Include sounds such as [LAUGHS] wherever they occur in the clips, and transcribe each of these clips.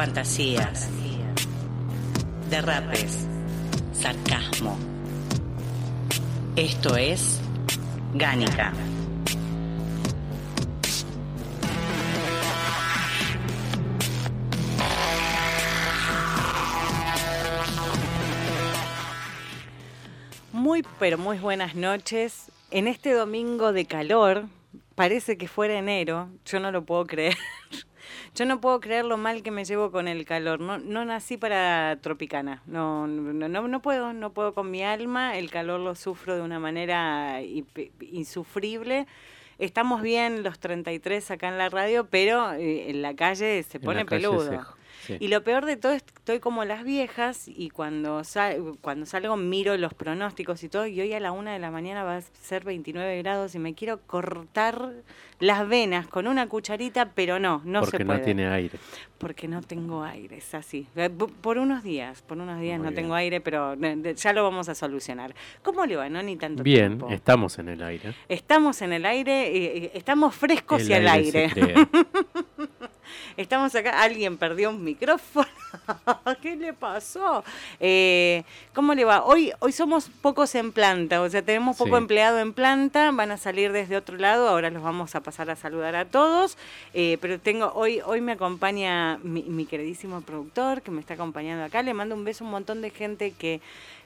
Fantasías, derrapes, sarcasmo. Esto es Gánica. Muy, pero muy buenas noches. En este domingo de calor, parece que fuera enero, yo no lo puedo creer. [LAUGHS] Yo no puedo creer lo mal que me llevo con el calor. No, no nací para Tropicana. No, no, no, no puedo, no puedo con mi alma. El calor lo sufro de una manera insufrible. Estamos bien los 33 acá en la radio, pero eh, en la calle se pone calle peludo. sí. Y lo peor de todo es que estoy como las viejas y cuando, sal- cuando salgo miro los pronósticos y todo y hoy a la una de la mañana va a ser 29 grados y me quiero cortar las venas con una cucharita, pero no, no porque se no puede. tiene aire. Porque no tengo aire, es así. Eh, po- Por unos días, por unos días Muy no bien. tengo aire, pero eh, ya lo vamos a solucionar. ¿Cómo le va? No ni tanto Bien, tiempo. estamos en el aire. Estamos en el aire, eh, estamos frescos El y al aire. [LAUGHS] Estamos acá, alguien perdió un micrófono. [LAUGHS] ¿Qué le pasó? Eh, ¿Cómo le va? Hoy, hoy somos pocos en planta, o sea, tenemos poco Sí. empleado en planta, van a salir desde otro lado, ahora los vamos a pasar a saludar a todos, eh, pero tengo, hoy, hoy me acompaña mi, mi queridísimo productor que me está acompañando acá, le mando un beso a un montón de gente que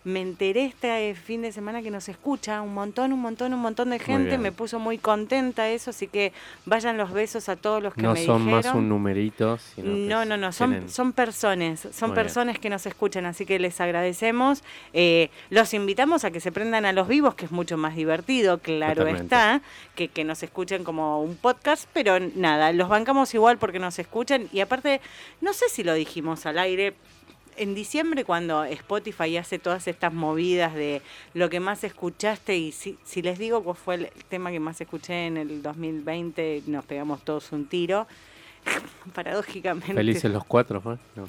me enteré este fin de semana que nos escucha, un montón, un montón, un montón de gente, me puso muy contenta eso, así que vayan los besos a todos los que No me son más dijeron. un numerito, sino No, no, no, son, tienen- son personas, son Muy bien. personas que nos escuchan, así que les agradecemos. Eh, los invitamos a que se prendan a los vivos, que es mucho más divertido, claro Totalmente. está, que, que nos escuchen como un podcast, pero nada, los bancamos igual porque nos escuchan y aparte, no sé si lo dijimos al aire. En diciembre, cuando Spotify hace todas estas movidas de lo que más escuchaste, y si, si les digo cuál fue el tema que más escuché en el 2020, nos pegamos todos un tiro. [LAUGHS] Paradójicamente. Felices los cuatro, ¿no? No.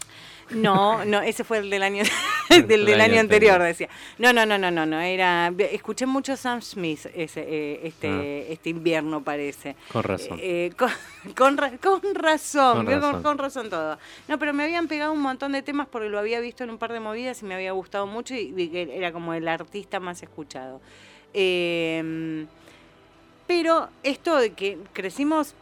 No, no, ese fue el del año [LAUGHS] [LAUGHS] del, del año anterior, decía. No, no, no, no, no, no, era escuché mucho Sam Smith ese, eh, este este invierno parece. Con razón. Eh, con, con, ra- con razón, Con razón. con razón todo. No, pero me habían pegado un montón de temas porque lo había visto en un par de movidas y me había gustado mucho y era como el artista más escuchado. Eh, pero esto de que crecimos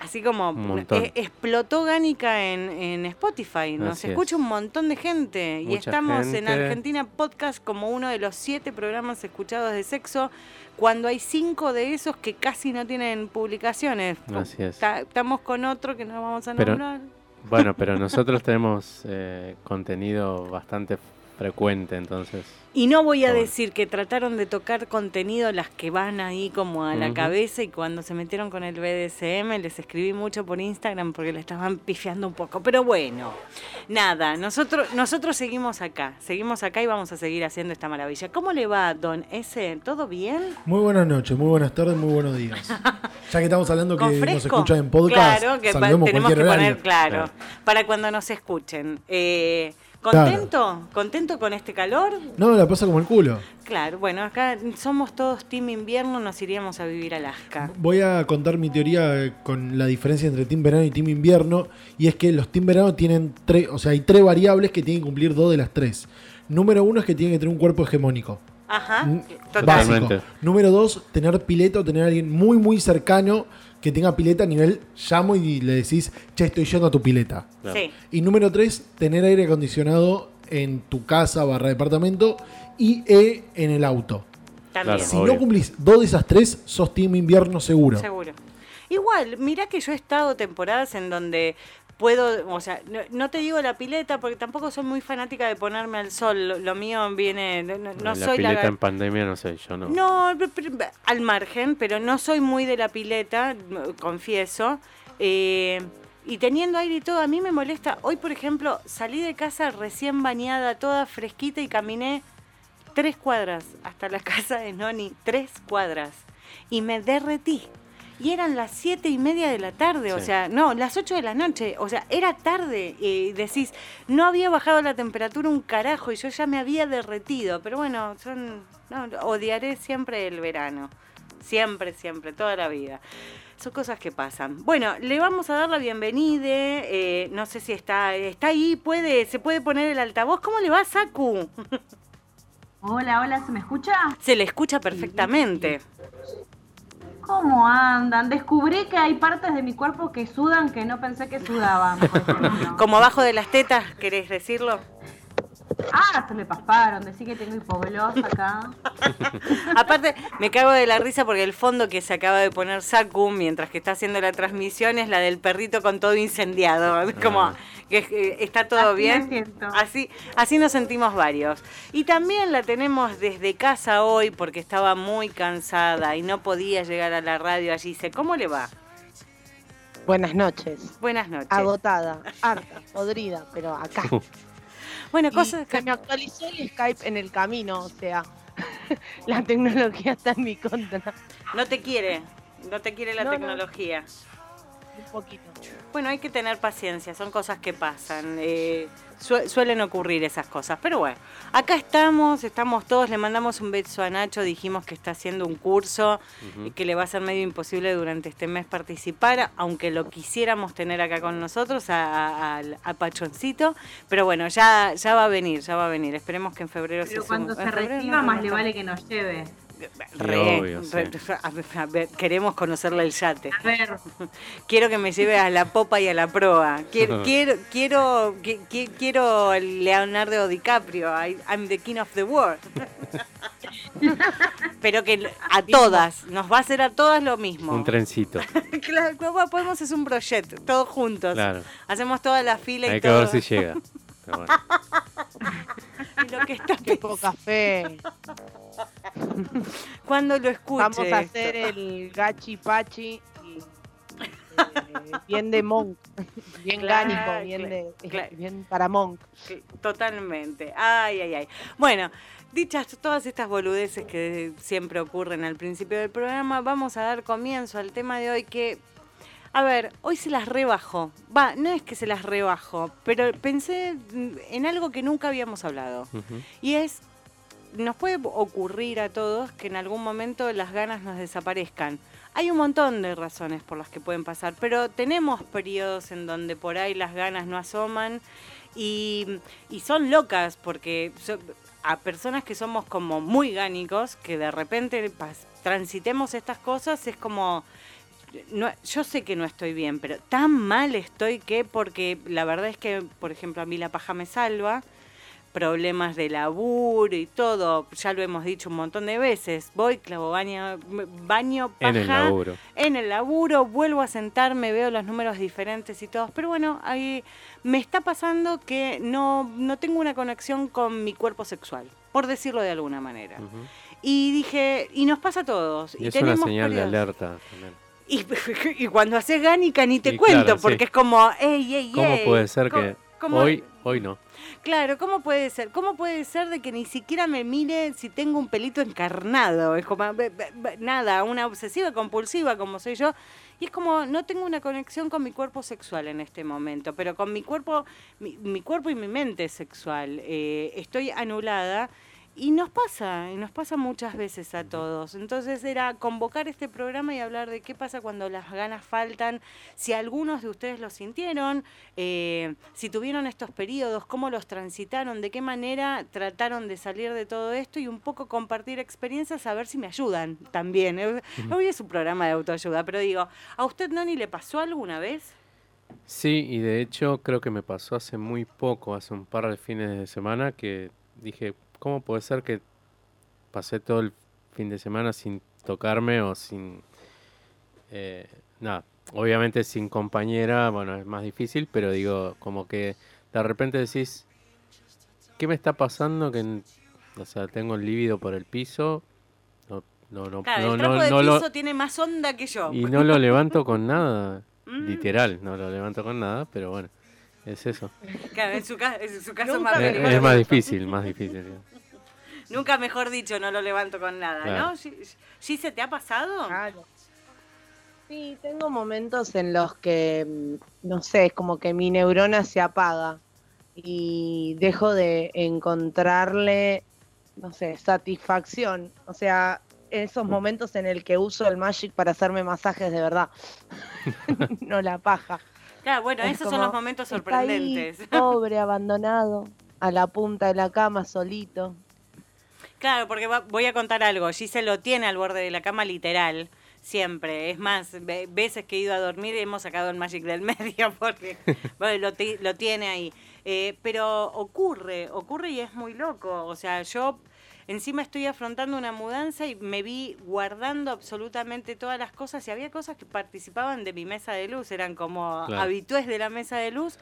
así como eh, explotó Gánica en, en Spotify, nos Así es. escucha un montón de gente y estamos en. Argentina Podcast como uno de los siete programas escuchados de sexo cuando hay cinco de esos que casi no tienen publicaciones. Así es. Ta- Estamos con otro que no vamos a Pero- nombrar. Bueno, pero [LAUGHS] nosotros tenemos eh, contenido bastante frecuente, entonces. Y no voy a decir que trataron de tocar contenido las que van ahí como a la cabeza y cuando se metieron con el BDSM les escribí mucho por Instagram porque le estaban pifiando un poco. Pero bueno, nada, nosotros, nosotros seguimos acá, seguimos acá y vamos a seguir haciendo esta maravilla. ¿Cómo le va, don S? ¿Todo bien? Muy buenas noches, muy buenas tardes, muy buenos días. [LAUGHS] Ya que estamos hablando que ¿Con nos escuchan en podcast, Claro, que tenemos que poner, horario. Claro. para cuando nos escuchen. Eh, Claro. ¿Contento? ¿Contento con este calor? No, la pasa como el culo. Claro, bueno, acá somos todos team invierno, nos iríamos a vivir a Alaska. Voy a contar mi teoría eh, con la diferencia entre team verano y team invierno. Y es que los team verano tienen tres, o sea, hay tres variables que tienen que cumplir dos de las tres. Número uno es que tienen que tener un cuerpo hegemónico. Ajá, Mm. Básico. Totalmente. Número dos, tener pileta o tener a alguien muy, muy cercano que tenga pileta a nivel llamo y le decís, che, estoy yendo a tu pileta. Claro. Sí, Y número tres, tener aire acondicionado en tu casa barra departamento y e en el auto. también. Claro. Si Obvio. no cumplís dos de esas tres, sos team invierno seguro. Seguro. Igual, mirá que yo he estado temporadas en donde puedo, o sea, no, no te digo la pileta porque tampoco soy muy fanática de ponerme al sol. Lo, lo mío viene, no, no- la soy pileta la... en pandemia, no sé, yo no. No, al margen, pero no soy muy de la pileta, confieso. Eh, y teniendo aire y todo, a mí me molesta. Hoy, por ejemplo, salí de casa recién bañada, toda fresquita y caminé tres cuadras hasta la [LAUGHS] casa de Noni, tres cuadras. Y me derretí. Y eran las siete y media de la tarde, o Sí. sea, no, las ocho de la noche, o sea, era tarde. Y decís, no había bajado la temperatura un carajo y yo ya me había derretido. Pero bueno, son, no, odiaré siempre el verano. Siempre, siempre, toda la vida. Son cosas que pasan. Bueno, le vamos a dar la bienvenida. eh, no sé si está, está ahí, puede, se puede poner el altavoz. ¿Cómo le va, Saku? Hola, hola, ¿se me escucha? Se le escucha perfectamente. ¿Cómo andan? Descubrí que hay partes de mi cuerpo que sudan que no pensé que sudaban. [LAUGHS] Como abajo de las tetas, ¿querés decirlo? Ah, se me pasaron, decí que tengo hipogloss acá. [LAUGHS] Aparte, me cago de la risa porque el fondo que se acaba de poner Saku mientras que está haciendo la transmisión es la del perrito con todo incendiado. Como Ah. que eh, está todo Así bien. Así, así nos sentimos varios. Y también la tenemos desde casa hoy porque estaba muy cansada y no podía llegar a la radio allí. Dice, ¿cómo le va? Buenas noches. Buenas noches. Agotada, harta, podrida, pero acá. [LAUGHS] Bueno, Y cosas se me actualizó el Skype en el camino, o sea, [LAUGHS] la tecnología está en mi contra. no te quiere. No te quiere la No, no. tecnología. Un poquito. Bueno, hay que tener paciencia, son cosas que pasan. eh, suelen ocurrir esas cosas. Pero bueno, acá estamos, estamos todos, le mandamos un beso a Nacho, dijimos que está haciendo un curso y que le va a ser medio imposible durante este mes participar, aunque lo quisiéramos tener acá con nosotros, a, a- al- a Pachoncito. Pero bueno, ya, ya va a venir, ya va a venir. Esperemos que en febrero Pero se cuando se febrero, reciba, no, más no, le vale que nos lleve. Re, obvio, re- a [LAUGHS] ver, a ver, queremos conocerle el yate. A ver, [LAUGHS] Quiero que me lleve a la popa y a la proa. Quiero, [LAUGHS] quiero, quiero, qui- qui- quiero Leonardo DiCaprio. I- I'm the king of the world. Pero que a todas, nos va a hacer a todas lo mismo. Un trencito. Claro, ¿cómo podemos hacer un proyecto, todos juntos. Claro. Hacemos toda la fila y Hay que todo. ver si llega. Bueno. Y lo que está Qué poca fe. [LAUGHS] cuando lo escuche. Vamos a hacer el gachi pachi y, eh, bien de monk. Bien Claro, gánico, bien, de, claro. bien para monk. Totalmente. Ay, ay, ay. Bueno, dichas todas estas boludeces que siempre ocurren al principio del programa, vamos a dar comienzo al tema de hoy que, a ver, hoy se las rebajo. Va, no es que se las rebajo, pero pensé en algo que nunca habíamos hablado. Y es, nos puede ocurrir a todos que en algún momento las ganas nos desaparezcan. Hay un montón de razones por las que pueden pasar, pero tenemos periodos en donde por ahí las ganas no asoman y, son locas porque a personas que somos como muy gánicos, que de repente transitemos estas cosas, es como... No, yo sé que no estoy bien, pero tan mal estoy que porque la verdad es que, por ejemplo, a mí la paja me salva, problemas de laburo y todo, ya lo hemos dicho un montón de veces, voy, clavo baño, baño paja, En el laburo. en el laburo, vuelvo a sentarme, veo los números diferentes y todos, pero bueno, ahí me está pasando que no, no tengo una conexión con mi cuerpo sexual, por decirlo de alguna manera. Y dije, y nos pasa a todos. Y y es una señal de alerta también. Y, [LAUGHS] y cuando haces gánica ni te Y cuento, claro, sí. porque es como, ey, ey, ¿Cómo ey, puede ser que hoy, hoy no? Claro, ¿cómo puede ser? ¿Cómo puede ser de que ni siquiera me mire si tengo un pelito encarnado? Es como, nada, una obsesiva compulsiva como soy yo. Y es como, no tengo una conexión con mi cuerpo sexual en este momento, pero con mi cuerpo, mi, mi cuerpo y mi mente sexual. eh, estoy anulada. Y nos pasa, y nos pasa muchas veces a todos. Entonces era convocar este programa y hablar de qué pasa cuando las ganas faltan, si algunos de ustedes lo sintieron, eh, si tuvieron estos periodos, cómo los transitaron, de qué manera trataron de salir de todo esto y un poco compartir experiencias a ver si me ayudan también. Eh, Hoy es un programa de autoayuda, pero digo, ¿a usted, Noni, le pasó alguna vez? Sí, y de hecho creo que me pasó hace muy poco, hace un par de fines de semana, que dije, ¿cómo puede ser que pasé todo el fin de semana sin tocarme o sin... eh, nada, obviamente sin compañera, bueno, es más difícil, pero digo, como que de repente decís, ¿qué me está pasando? Que, o sea, tengo el líbido por el piso, no, no, no, Claro, no, el no, de no lo- piso tiene más onda que yo. y no lo levanto con nada. [LAUGHS] Mm. literal, no lo levanto con nada, pero bueno, es eso. Claro, en su, ca- en su caso más Es, es más difícil, más difícil. Nunca mejor dicho, no lo levanto con nada, Claro. ¿no? ¿Sí, sí se te ha pasado? Claro. Sí, tengo momentos en los que, mm, no sé, es como que mi neurona se apaga y dejo de encontrarle, no sé, satisfacción. O sea, esos momentos en el que uso el Magic para hacerme masajes de verdad, [LAUGHS] no la paja. Claro, bueno, Es esos son los momentos está ahí, sorprendentes. [LAUGHS] pobre, abandonado, a la punta de la cama, solito. Claro, porque va- voy a contar algo. Giselle lo tiene al borde de la cama literal, siempre. Es más, ve- veces que he ido a dormir hemos sacado el Magic del [LAUGHS] medio porque bueno, lo, lo tiene ahí. Eh, pero ocurre, ocurre y es muy loco. O sea, yo encima estoy afrontando una mudanza y me vi guardando absolutamente todas las cosas y había cosas que participaban de mi mesa de luz, eran como Claro. habitués de la mesa de luz.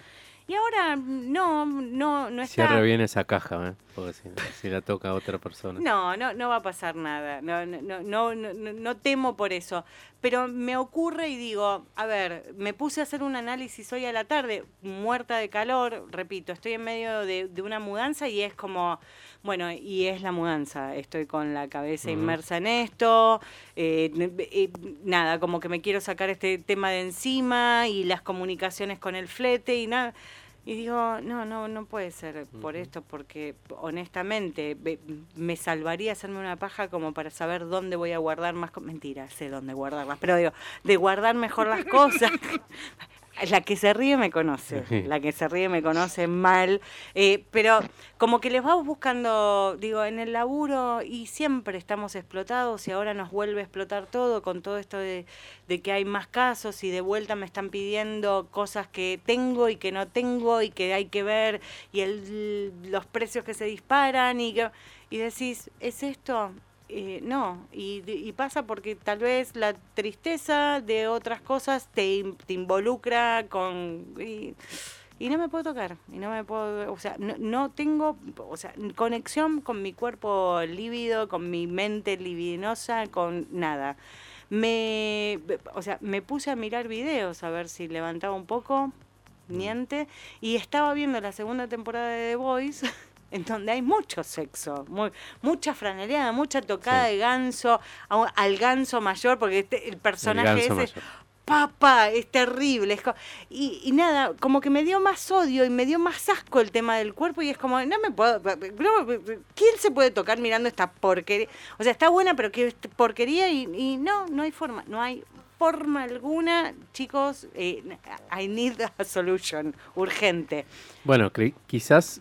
Y ahora no, no, no está. Cierre bien esa caja, ¿eh? porque si, si la toca a otra persona. No, no, no va a pasar nada. No, no, no, no, no, no- no temo por eso. Pero me ocurre y digo, a ver, me puse a hacer un análisis hoy a la tarde, muerta de calor, repito, estoy en medio de, de una mudanza y es como, bueno, y es la mudanza. Estoy con la cabeza inmersa en esto. eh, eh, nada, como que me quiero sacar este tema de encima y las comunicaciones con el flete y nada. Y digo, no, no, no puede ser por esto, porque honestamente me salvaría hacerme una paja como para saber dónde voy a guardar más. Mentira, sé dónde guardarlas, pero digo, de guardar mejor las cosas. [LAUGHS] La que se ríe me conoce, la que se ríe me conoce mal, eh, pero como que les vamos buscando, digo, en el laburo y siempre estamos explotados y ahora nos vuelve a explotar todo con todo esto de, de que hay más casos y de vuelta me están pidiendo cosas que tengo y que no tengo y que hay que ver y el, los precios que se disparan y, que, y decís, ¿es esto? Eh, no, y, y pasa porque tal vez la tristeza de otras cosas te, te involucra con... Y, y no me puedo tocar, y no me puedo, o sea, no, no tengo, o sea, conexión con mi cuerpo lívido, con mi mente libidinosa, con nada. Me, o sea, me puse a mirar videos a ver si levantaba un poco, niente, y estaba viendo la segunda temporada de The Voice, [LAUGHS] en donde hay mucho sexo, muy, mucha franeleada, mucha tocada Sí. de ganso, a al ganso mayor, porque este- el El personaje ganso ese papá, es terrible. Es y, y nada, como que me dio más odio y me dio más asco el tema del cuerpo y es como, no me puedo... ¿Quién se puede tocar mirando esta porquería? O sea, está buena, pero qué porquería y, y no, no hay forma, no hay forma alguna, chicos, eh, I need a solution, urgente. Bueno, quizás,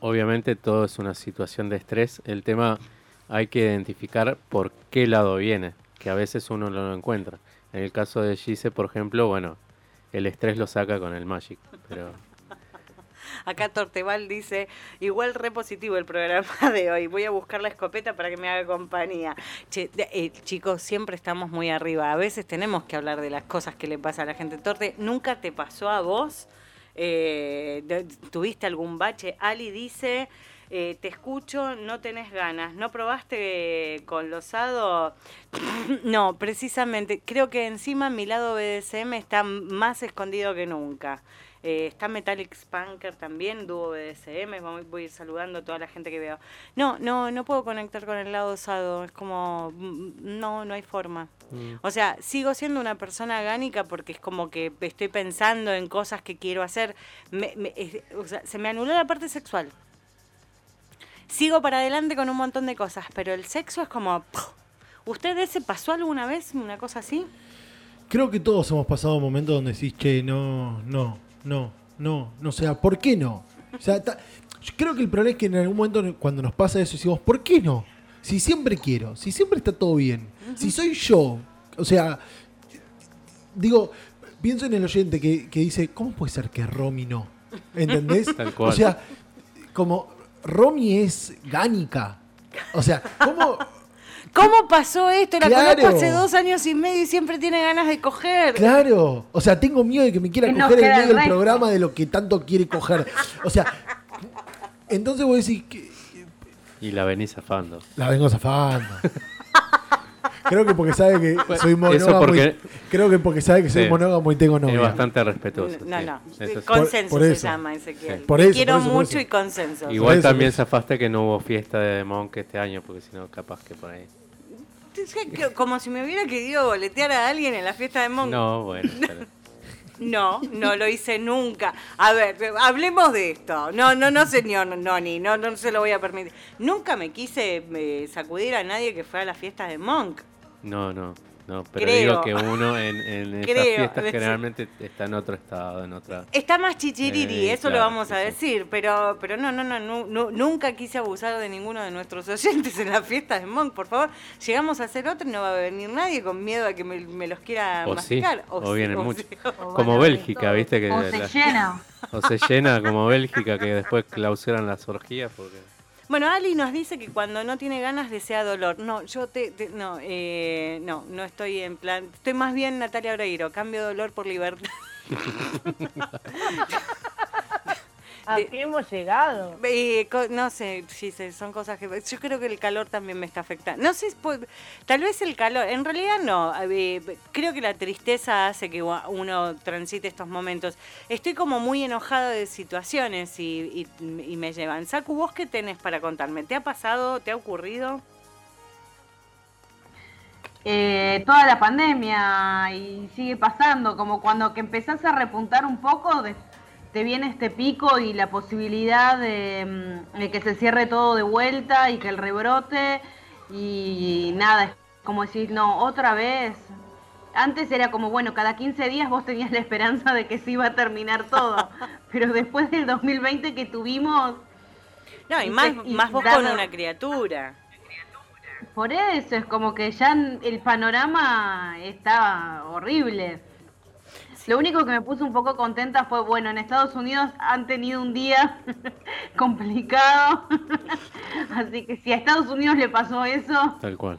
obviamente todo es una situación de estrés. El tema hay que identificar por qué lado viene, que a veces uno no lo encuentra. En el caso de Gise, por ejemplo, bueno, el estrés lo saca con el Magic, pero [LAUGHS] Acá Tortebal dice, igual re positivo el programa [LAUGHS] de hoy. Voy a buscar la escopeta para que me haga compañía. Che, eh, chicos, siempre estamos muy arriba. A veces tenemos que hablar de las cosas que le pasa a la gente. Torte, ¿nunca te pasó a vos? Eh, ¿Tuviste algún bache? Ali dice, eh, te escucho, no tenés ganas. ¿No probaste con losado? [CLEARS THROAT] no, precisamente. Creo que encima mi lado BDSM está más escondido que nunca. Eh, está Metallic Spanker también, dúo BDSM, voy, voy a ir saludando a toda la gente que veo. No, no, no puedo conectar con el lado osado, es como, mm, no, no hay forma. mm, O sea, sigo siendo una persona gánica porque es como que estoy pensando en cosas que quiero hacer. Me- me- es- o sea, se me anuló la parte sexual. Sigo para adelante con un montón de cosas, pero el sexo es como... ¡puf! ¿Ustedes se pasó alguna vez una cosa así? Creo que todos hemos pasado momentos donde decís, che, no, no, no, no, no, o sea, ¿por qué no? O sea, ta- yo creo que el problema es que en algún momento cuando nos pasa eso decimos, ¿por qué no? Si siempre quiero, si siempre está todo bien, si soy yo, o sea, digo, pienso en el oyente que, que dice, ¿cómo puede ser que Romy no? ¿Entendés? [LAUGHS] Tal cual. O sea, como Romy es gánica. O sea, ¿cómo? ¿Cómo pasó esto? La Claro. conozco hace dos años y medio y siempre tiene ganas de coger. Claro, o sea, tengo miedo de que me quiera Que coger en medio el del programa de lo que tanto quiere coger. O sea, entonces vos decís que y la venís zafando. la vengo zafando. Creo que porque sabe que soy monógamo. porque- y- creo que porque sabe que soy Sí. monógamo y tengo Es novia. bastante respetuoso. No, sí. no. Eso sí. Consenso Por- por se eso. llama, Ezequiel. Sí. Por eso, quiero por eso, por mucho eso. y consenso. Igual eso, también zafaste que no hubo fiesta de Monk este año, porque si no, capaz que por ahí. Como si me hubiera querido boletear a alguien en la fiesta de Monk. No, bueno. [LAUGHS] pero- No, no lo hice nunca. A ver, hablemos de esto. No, no, no, señor Noni, no, no se lo voy a permitir. Nunca me quise eh, sacudir a nadie que fuera a las fiestas de Monk. No, no, no. Pero Creo. digo que uno en, en [LAUGHS] esas fiestas es- generalmente está en otro estado, en otra. Está más chichiriri, Eh, eso lo vamos a sí. decir, pero pero no, no, no, nu- nu- nunca quise abusar de ninguno de nuestros oyentes en las fiestas de Monk, por favor. Llegamos a hacer otra y no va a venir nadie con miedo a que me, me los quiera O sí, masticar. o sí, vienen o muchos. sí. O Como van a ver Bélgica, todo. ¿viste? Que O la- se llena. [LAUGHS] O se llena como Bélgica, que después clausuran las orgías. Porque... Bueno, Ali nos dice que cuando no tiene ganas desea dolor. No, yo te, te- no, eh, no, no estoy en plan, estoy más bien Natalia Oreiro, cambio dolor por libertad. [LAUGHS] ¿A qué hemos llegado? Eh, no sé, sí, sí, son cosas que... Yo creo que el calor también me está afectando. No sé, tal vez el calor, en realidad no. eh, creo que la tristeza hace que uno transite estos momentos. Estoy como muy enojada de situaciones y, y- y me llevan. Saku, ¿vos qué tenés para contarme? ¿Te ha pasado? ¿Te ha ocurrido? eh, toda la pandemia y sigue pasando, como cuando que empezás a repuntar un poco, de- te viene este pico y la posibilidad de, mm, de que se cierre todo de vuelta y que el rebrote y nada, es como decir, no, otra vez. Antes era como, bueno, cada 15 días vos tenías la esperanza de que se iba a terminar todo, [LAUGHS] pero después del 2020 que tuvimos, No, y Y más, y más vos con una criatura. Por eso es como que ya el panorama está horrible. Lo único que me puso un poco contenta fue, bueno, en Estados Unidos han tenido un día [LAUGHS] complicado. [LAUGHS] Así que si a Estados Unidos le pasó eso, Tal cual.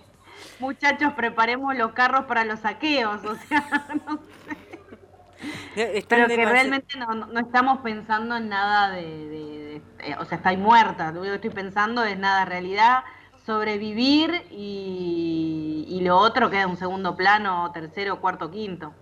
muchachos, preparemos los carros para los saqueos. O sea, [LAUGHS] no sé. Están pero que realmente no, estamos pensando en nada de, de- de- eh, o sea, estoy muerta, lo único que estoy pensando es nada, realidad, sobrevivir y, y lo otro queda en un segundo plano, tercero, cuarto, quinto.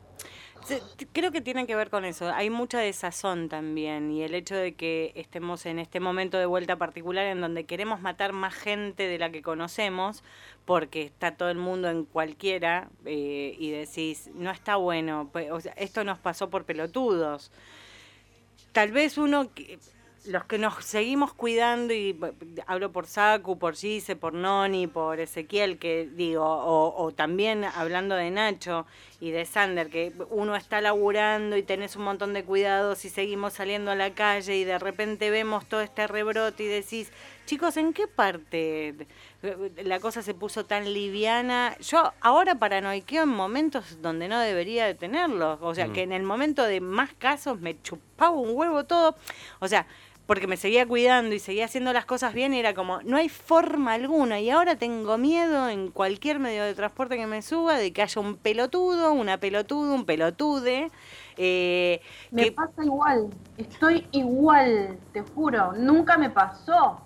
Creo que tiene que ver con eso. Hay mucha desazón también y el hecho de que estemos en este momento de vuelta particular en donde queremos matar más gente de la que conocemos porque está todo el mundo en cualquiera eh, y decís, no está bueno, o sea, esto nos pasó por pelotudos. Tal vez uno, los que nos seguimos cuidando, y hablo por Saku, por Gise, por Noni, por Ezequiel, que digo, o, o también hablando de Nacho y de Sander, que uno está laburando y tenés un montón de cuidados y seguimos saliendo a la calle y de repente vemos todo este rebrote y decís, chicos, ¿en qué parte la cosa se puso tan liviana? Yo ahora paranoiqueo en momentos donde no debería de tenerlo. O sea, Mm. que en el momento de más casos me chupaba un huevo todo. O sea, porque me seguía cuidando y seguía haciendo las cosas bien y era como, no hay forma alguna. Y ahora tengo miedo en cualquier medio de transporte que me suba de que haya un pelotudo, una pelotuda, un pelotude. eh, Me que- pasa igual, estoy igual, te juro, nunca me pasó.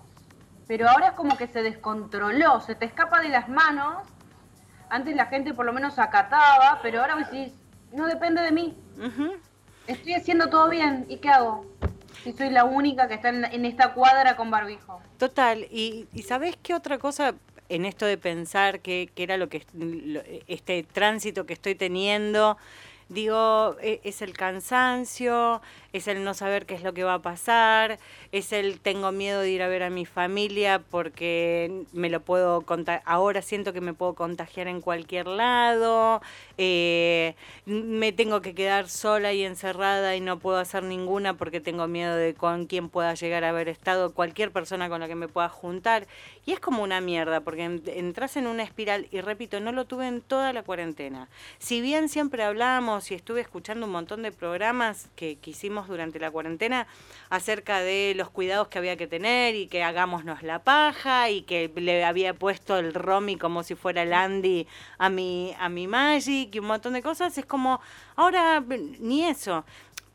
Pero ahora es como que se descontroló, se te escapa de las manos. Antes la gente por lo menos acataba, pero ahora vos decís, no depende de mí. Estoy haciendo todo bien, ¿y qué hago? Si soy la única que está en, esta cuadra con barbijo. Total, y, y ¿sabés qué otra cosa en esto de pensar que, era lo que este tránsito que estoy teniendo? Digo, e- es el cansancio, es el no saber qué es lo que va a pasar, es el tengo miedo de ir a ver a mi familia porque me lo puedo contagiar, ahora siento que me puedo contagiar en cualquier lado, eh, me tengo que quedar sola y encerrada y no puedo hacer ninguna porque tengo miedo de con quién pueda llegar a haber estado, cualquier persona con la que me pueda juntar. Y es como una mierda porque en- entras en una espiral y repito, no lo tuve en toda la cuarentena. Si bien siempre hablábamos y estuve escuchando un montón de programas que, hicimos durante la cuarentena acerca de los cuidados que había que tener y que hagámonos la paja y que le había puesto el Romy como si fuera el Andy a mi, a mi Magic y un montón de cosas, es como, ahora ni eso.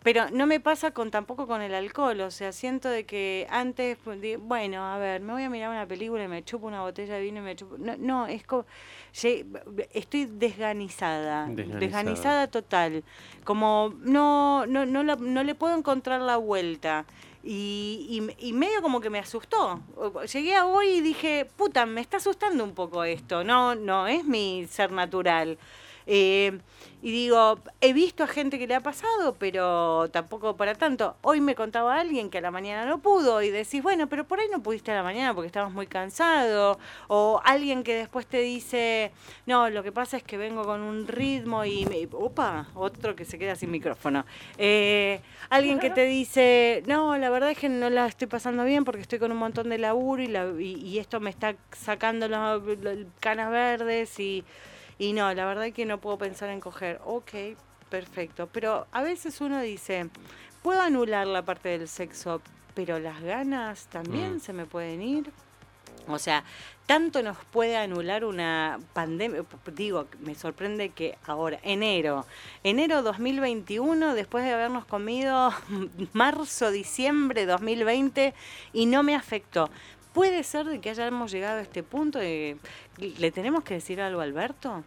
Pero no me pasa con tampoco con el alcohol, o sea, siento de que antes, bueno, a ver, me voy a mirar una película y me chupo una botella de vino y me chupo... No, no es como... Estoy desganizada, Desganizada. desganizada total, como no, no, no, la- no le puedo encontrar la vuelta. Y, y, y medio como que me asustó. Llegué a hoy y dije, puta, me está asustando un poco esto. No, no es mi ser natural. Eh, y digo, he visto a gente que le ha pasado, pero tampoco para tanto. Hoy me contaba alguien que a la mañana no pudo y decís, bueno, pero por ahí no pudiste a la mañana porque estabas muy cansado. O alguien que después te dice, no, lo que pasa es que vengo con un ritmo y... Me... Opa, otro que se queda sin micrófono. Eh, alguien que te dice, no, la verdad es que no la estoy pasando bien porque estoy con un montón de laburo y, la, y, y esto me está sacando las canas verdes y... Y no, la verdad es que no puedo pensar en coger. Ok, perfecto. Pero a veces uno dice, puedo anular la parte del sexo, pero las ganas también Mm. se me pueden ir. O sea, tanto nos puede anular una pandemia. Digo, me sorprende que ahora, enero, enero 2021, después de habernos comido [LAUGHS] marzo, diciembre 2020, y no me afectó. Puede ser de que hayamos llegado a este punto de... ¿Le tenemos que decir algo a Alberto?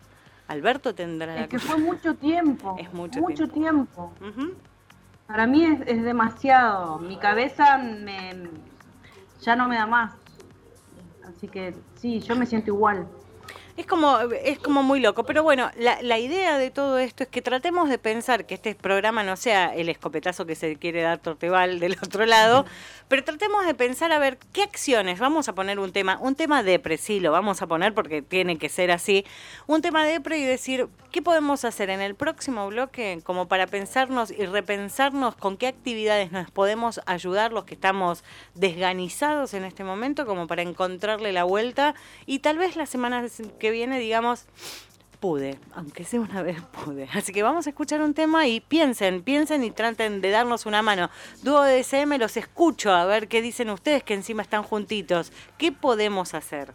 Alberto tendrá la Es que fue mucho tiempo. Es mucho tiempo. Ujú. Para mí es, es demasiado. Mi cabeza me, ya no me da más. Así que sí, yo me siento igual. Es como, es como muy loco, pero bueno, la, la idea de todo esto es que tratemos de pensar que este programa no sea el escopetazo que se quiere dar Torteval del otro lado, pero tratemos de pensar a ver qué acciones, vamos a poner un tema, un tema depre, sí, lo vamos a poner porque tiene que ser así, un tema depre y decir, ¿qué podemos hacer en el próximo bloque como para pensarnos y repensarnos con qué actividades nos podemos ayudar los que estamos desganizados en este momento como para encontrarle la vuelta y tal vez la semana que viene digamos pude, aunque sea una vez pude. Así que vamos a escuchar un tema y piensen, piensen y traten de darnos una mano. Dúo de SM los escucho a ver qué dicen ustedes que encima están juntitos. ¿Qué podemos hacer?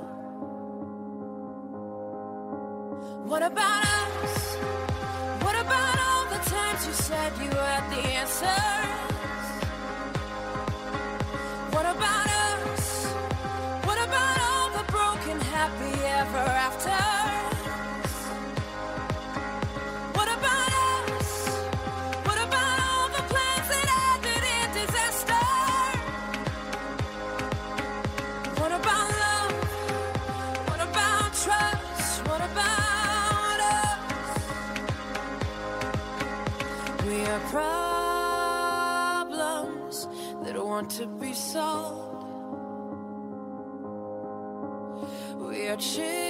What about us? What about all the times you said you had the answers? Are problems that want to be solved. We are children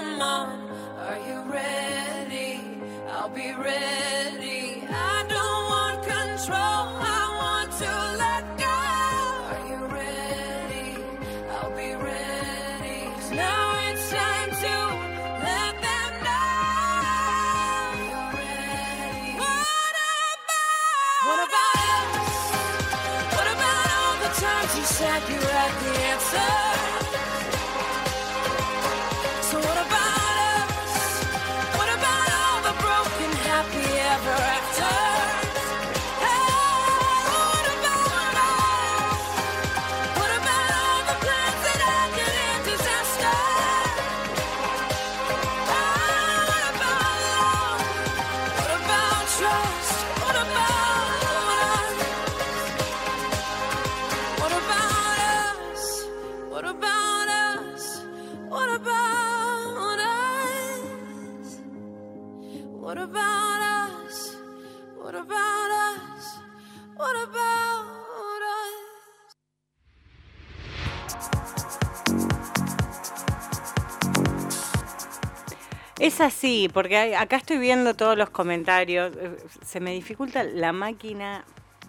Come on. Are you ready? I'll be ready. Es así, porque hay- acá estoy viendo todos los comentarios. eh, Se me dificulta la máquina.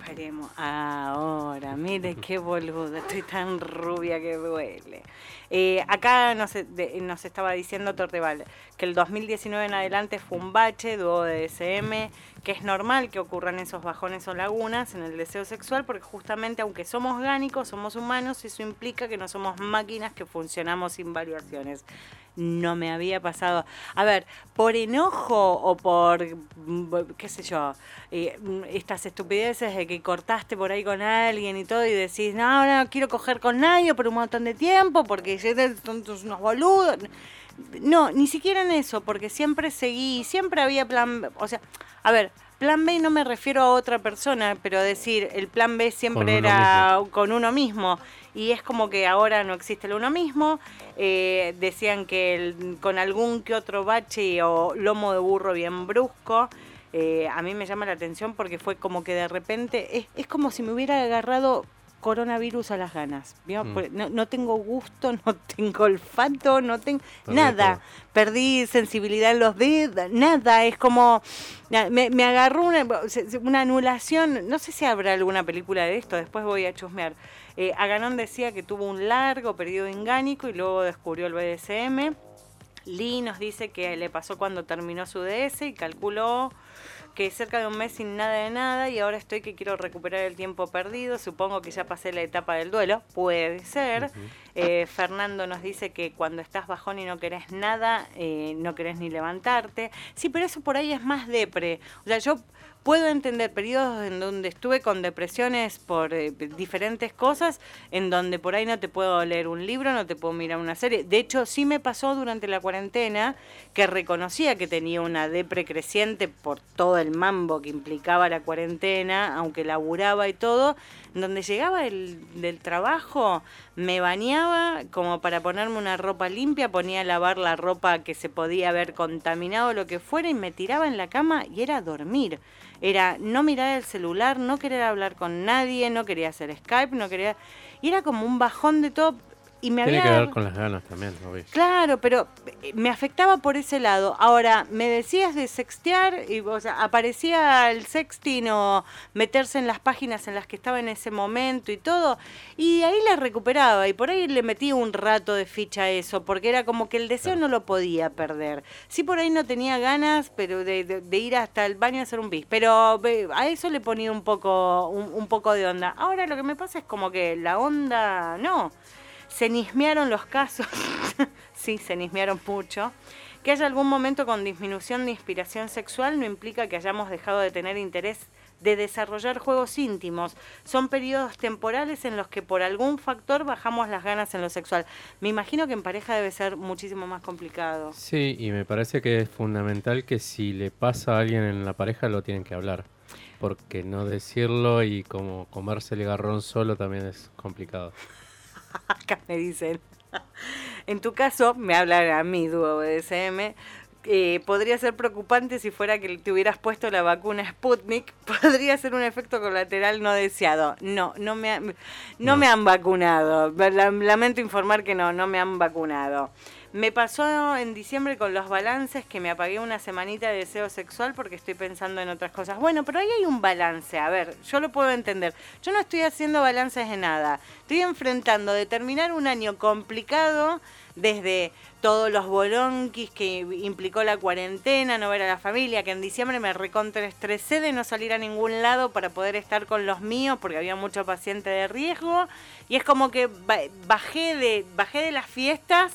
Paremos. Ahora, mire qué boluda. Estoy tan rubia que duele. Eh, acá nos, de- nos estaba diciendo Torteval que el 2019 en adelante fue un bache, dúo de SM, que es normal que ocurran esos bajones o lagunas en el deseo sexual, porque justamente aunque somos orgánicos, somos humanos, eso implica que no somos máquinas que funcionamos sin variaciones no me había pasado. A ver, por enojo o por, mm, qué sé yo, eh, mm, estas estupideces de que cortaste por ahí con alguien y todo y decís, no, ahora no quiero coger con nadie por un montón de tiempo porque son unos boludos. No, ni siquiera en eso, porque siempre seguí, siempre había plan, B. o sea, a ver, plan B no me refiero a otra persona, pero decir, el plan B siempre Con era con uno mismo. Y es como que ahora no existe el uno mismo. Eh, decían que el- con algún que otro bache o lomo de burro bien brusco, eh, a mí me llama la atención porque fue como que de repente, es, es como si me hubiera agarrado coronavirus a las ganas. Mm. Porque No, no tengo gusto, [LAUGHS] no tengo olfato, no tengo nada. todo. Perdí sensibilidad en los dedos, nada. Es como, me, me agarró una anulación. No sé si habrá alguna película de esto, después voy a chusmear. Eh, Aganón decía que tuvo un largo periodo engánico y luego descubrió el BDSM. Lee nos dice que le pasó cuando terminó su DS y calculó que cerca de un mes sin nada de nada y ahora estoy que quiero recuperar el tiempo perdido. Supongo que ya pasé la etapa del duelo. Puede ser. Eh, Fernando nos dice que cuando estás bajón y no querés nada, eh, no querés ni levantarte. Sí, pero eso por ahí es más depre. O sea, yo puedo entender periodos en donde estuve con depresiones por eh, diferentes cosas, en donde por ahí no te puedo leer un libro, no te puedo mirar una serie. De hecho, sí me pasó durante la cuarentena que reconocía que tenía una depre creciente por todo el mambo que implicaba la cuarentena, aunque laburaba y todo, donde llegaba el, del trabajo, me bañaba como para ponerme una ropa limpia, ponía a lavar la ropa que se podía haber contaminado, lo que fuera, y me tiraba en la cama y era dormir. Era no mirar el celular, no querer hablar con nadie, no quería hacer Skype, no quería... Y era como un bajón de todo. Y me Tiene que ver con las ganas también, obvio. Claro, pero eh, me afectaba por ese lado. Ahora, me decías de sextear, y, o sea, aparecía el sexting o meterse en las páginas en las que estaba en ese momento y todo, y ahí la recuperaba, y por ahí le metí un rato de ficha a eso, porque era como que el deseo no lo podía perder. Sí, por ahí no tenía ganas, pero de, de- de ir hasta el baño a hacer un bis, pero ve, a eso le ponía un poco, un, un poco de onda. Ahora lo que me pasa es como que la onda, no se nismearon los casos, [LAUGHS] sí, se nismearon mucho. Que haya algún momento con disminución de inspiración sexual no implica que hayamos dejado de tener interés de desarrollar juegos íntimos. Son periodos temporales en los que por algún factor bajamos las ganas en lo sexual. Me imagino que en pareja debe ser muchísimo más complicado. Sí, y me parece que es fundamental que si le pasa a alguien en la pareja lo tienen que hablar. Porque no decirlo y como comerse el garrón solo también es complicado. Acá me dicen. En tu caso, me hablan a mí, dúo BDSM, eh, podría ser preocupante si fuera que te hubieras puesto la vacuna Sputnik, [LAUGHS] podría ser un efecto colateral no deseado. No, no me, ha- no, No. me han vacunado. La- Lamento informar que no, no me han vacunado. Me pasó en diciembre con los balances que me apagué una semanita de deseo sexual porque estoy pensando en otras cosas. Bueno, pero ahí hay un balance. A ver, yo lo puedo entender. Yo no estoy haciendo balances de nada. Estoy enfrentando de terminar un año complicado desde todos los bolonquis que implicó la cuarentena, no ver a la familia, que en diciembre me recontraestresé de no salir a ningún lado para poder estar con los míos porque había mucho paciente de riesgo y es como que ba- bajé de bajé de las fiestas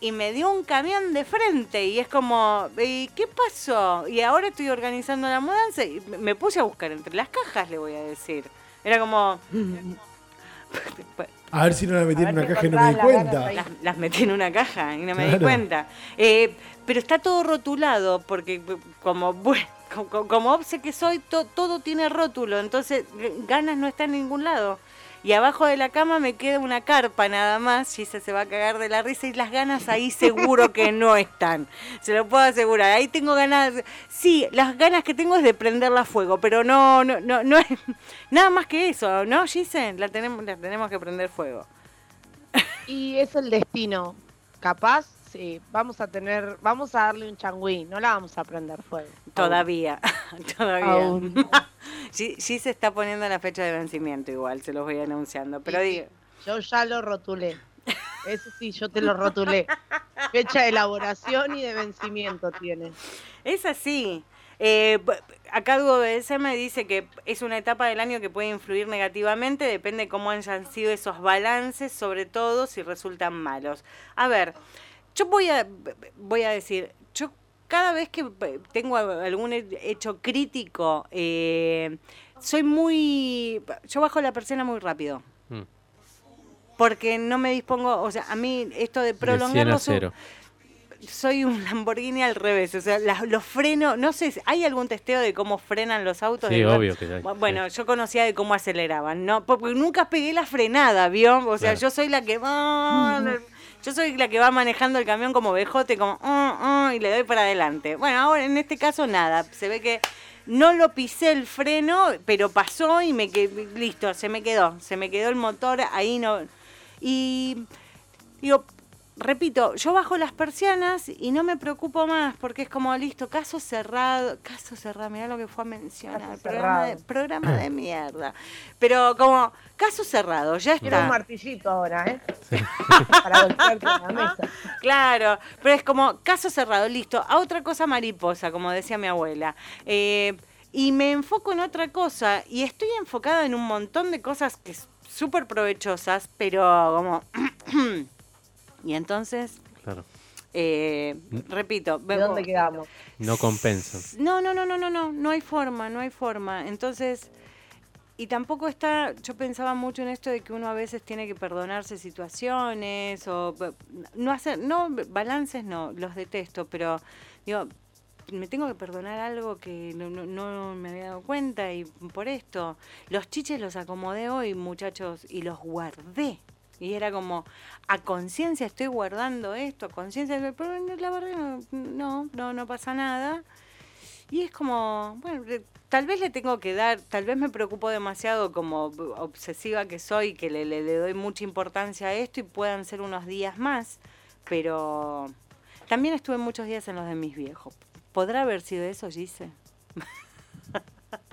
y me dio un camión de frente y es como, ¿y qué pasó? Y ahora estoy organizando la mudanza y me- puse a buscar entre las cajas, le voy a decir. Era como, [LAUGHS] A ver si no la metí en una caja y no me di cuenta. las, las metí en una caja y no me di cuenta. Eh, pero está todo rotulado, porque eh, como, bueno, [LAUGHS] como, obse que soy, to- todo tiene rótulo, entonces g- ganas no está en ningún lado. Y abajo de la cama me queda una carpa nada más, Gise se va a cagar de la risa y las ganas ahí seguro que no están. Se lo puedo asegurar. Ahí tengo ganas, sí, las ganas que tengo es de prenderla a fuego, pero no, no, no, no es nada más que eso, ¿no, Gise? La tenemos, la tenemos que prender fuego. Y es el destino. Capaz, sí, vamos a tener, vamos a darle un changüí, no la vamos a prender fuego. Todavía, [LAUGHS] todavía. Aún. Sí, sí se está poniendo la fecha de vencimiento igual, se los voy anunciando. Pero Sí, sí. digo, Yo ya lo rotulé. Ese sí, yo te lo rotulé. Fecha de elaboración y de vencimiento tiene. es así. Eh, acá BS me dice que es una etapa del año que puede influir negativamente, depende cómo hayan sido esos balances, sobre todo si resultan malos. A ver, yo voy a, voy a decir, cada vez que eh, tengo algún he- hecho crítico, eh, soy muy... Yo bajo la persiana muy rápido. Mm. porque no me dispongo, o sea, a mí esto de De 100 prolongarlo 0. soy un Lamborghini al revés, o sea, las- los frenos, no sé, ¿hay algún testeo de cómo frenan los autos? Sí, De- obvio que hay, Bu- Bueno, sí. yo conocía de cómo aceleraban, ¿no? Porque nunca pegué la frenada, ¿vio? O sea, Claro. yo soy la que va... Yo soy la que va manejando el camión como bejote, como... "Ah, ah", y le doy para adelante. Bueno, ahora en este caso nada, se ve que no lo pisé el freno, pero pasó y me quedé, listo, se me quedó, se me quedó el motor ahí, no... Y digo, repito, yo bajo las persianas y no me preocupo más porque es como listo, caso cerrado, caso cerrado, mirá lo que fue a mencionar, programa de, programa de mierda. Pero como caso cerrado, ya Quiero un está. martillito ahora, ¿eh? [LAUGHS] Para golpearte en la mesa. Claro, pero es como caso cerrado, listo, a otra cosa mariposa, como decía mi abuela. Eh, y me enfoco en otra cosa y estoy enfocada en un montón de cosas que es súper provechosas, pero como... [CLEARS THROAT] y entonces, Claro. eh, repito, ¿De dónde quedamos? No compensan. no, no, no, no, no, no, no hay forma, no hay forma. Entonces, y tampoco está, yo pensaba mucho en esto de que uno a veces tiene que perdonarse situaciones o no hacer, no, balances no, los detesto, pero digo, me tengo que perdonar algo que no, no, no me había dado cuenta y por esto, los chiches los acomodé hoy, muchachos, y los guardé. Y era como, a conciencia estoy guardando esto, a conciencia, pero la verdad no, no, no, no pasa nada. Y es como, bueno, tal vez le tengo que dar, tal vez me preocupo demasiado como obsesiva que soy, que le, le, le doy mucha importancia a esto y puedan ser unos días más, pero también estuve muchos días en los de mis viejos. ¿Podrá haber sido eso, Gise?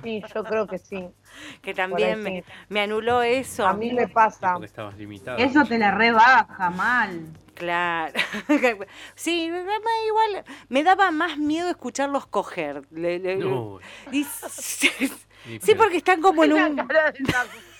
Sí, yo creo que sí. Que también me, anuló eso. A mí me pasa. Porque estabas limitado. Eso te la rebaja mal. Claro. [LAUGHS] sí, me daba igual, me daba más miedo escucharlos coger. Le- le- No, y- [LAUGHS] sí, porque están como en un...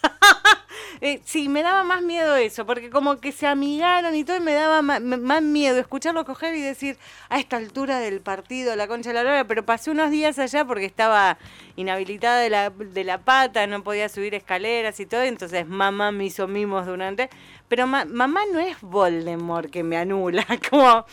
[LAUGHS] Eh, sí, me daba más miedo eso, porque como que se amigaron y todo, y me daba más, miedo escucharlo coger y decir, a esta altura del partido, la concha de la lora, pero pasé unos días allá porque estaba inhabilitada de la, pata, no podía subir escaleras y todo, entonces mamá me hizo mimos durante... Pero ma- mamá no es Voldemort que me anula, [LAUGHS] como...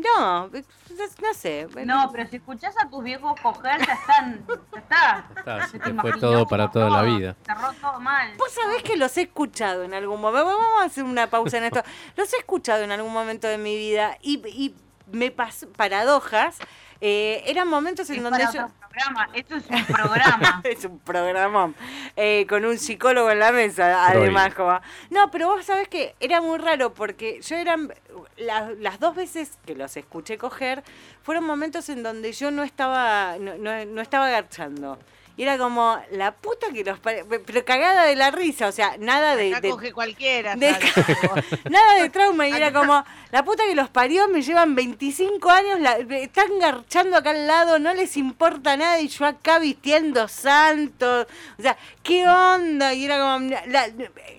No, no sé. No, pero si escuchás a tus viejos coger, ya están. Ya está. Está, se te fue todo para toda la vida. Cerró todo mal. Vos sabés que los he escuchado en algún momento. Vamos a hacer una pausa en esto. Los he escuchado en algún momento de mi vida y, y me pasó, paradojas, eh, eran momentos en Es donde para yo... otro programa. Esto es un programa. [LAUGHS] es un programón. Eh, con un psicólogo en la mesa, además. Como... No, pero vos sabés que era muy raro porque yo eran. la- las dos veces que los escuché coger fueron momentos en donde yo no estaba, no, no- no estaba agachando. Y era como la puta que los. pare- Pero cagada de la risa, o sea, nada de. Acá de- coge cualquiera. de-. [LAUGHS] Nada de trauma y era como, la puta que los parió, me llevan 25 años, la- están garchando acá al lado, no les importa nada y yo acá vistiendo santos. O sea, ¿qué onda? Y era como, la-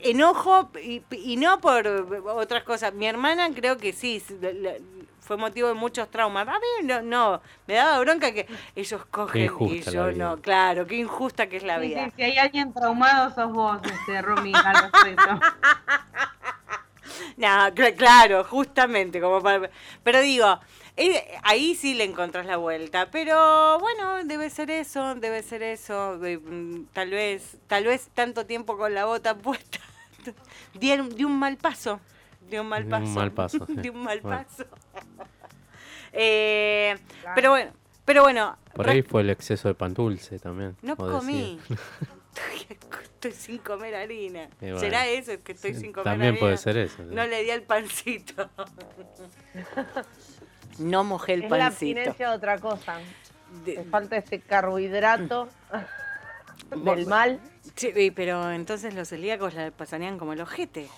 enojo y, y no por otras cosas. Mi hermana creo que sí, la- fue motivo de muchos traumas. A mí no, no, me daba bronca que ellos cogen y yo no. Claro, qué injusta que es la Sí, vida. sí, si hay alguien traumado, sos vos, este, Romy, al respecto. [LAUGHS] No, cl- claro, justamente, como para... Pero digo, eh, ahí sí le encontrás la vuelta, pero bueno, debe ser eso, debe ser eso, de, mm, tal vez, tal vez tanto tiempo con la bota [LAUGHS] puesta, [LAUGHS] di un mal paso, di un mal paso. un mal paso, [LAUGHS] sí. di un mal Bueno. paso. [LAUGHS] Eh, Pero bueno, pero bueno, Por ahí fue el exceso de pan dulce también. no comí. [LAUGHS] Estoy sin comer harina. Bueno. ¿Será eso? que estoy Sí, sin comer También harina? puede ser eso. ¿sí? No le di al pancito. No mojé el Es la pancito. abstinencia de otra cosa. De- Te falta ese carbohidrato del mal. Sí, pero entonces los celíacos la pasarían como el ojete.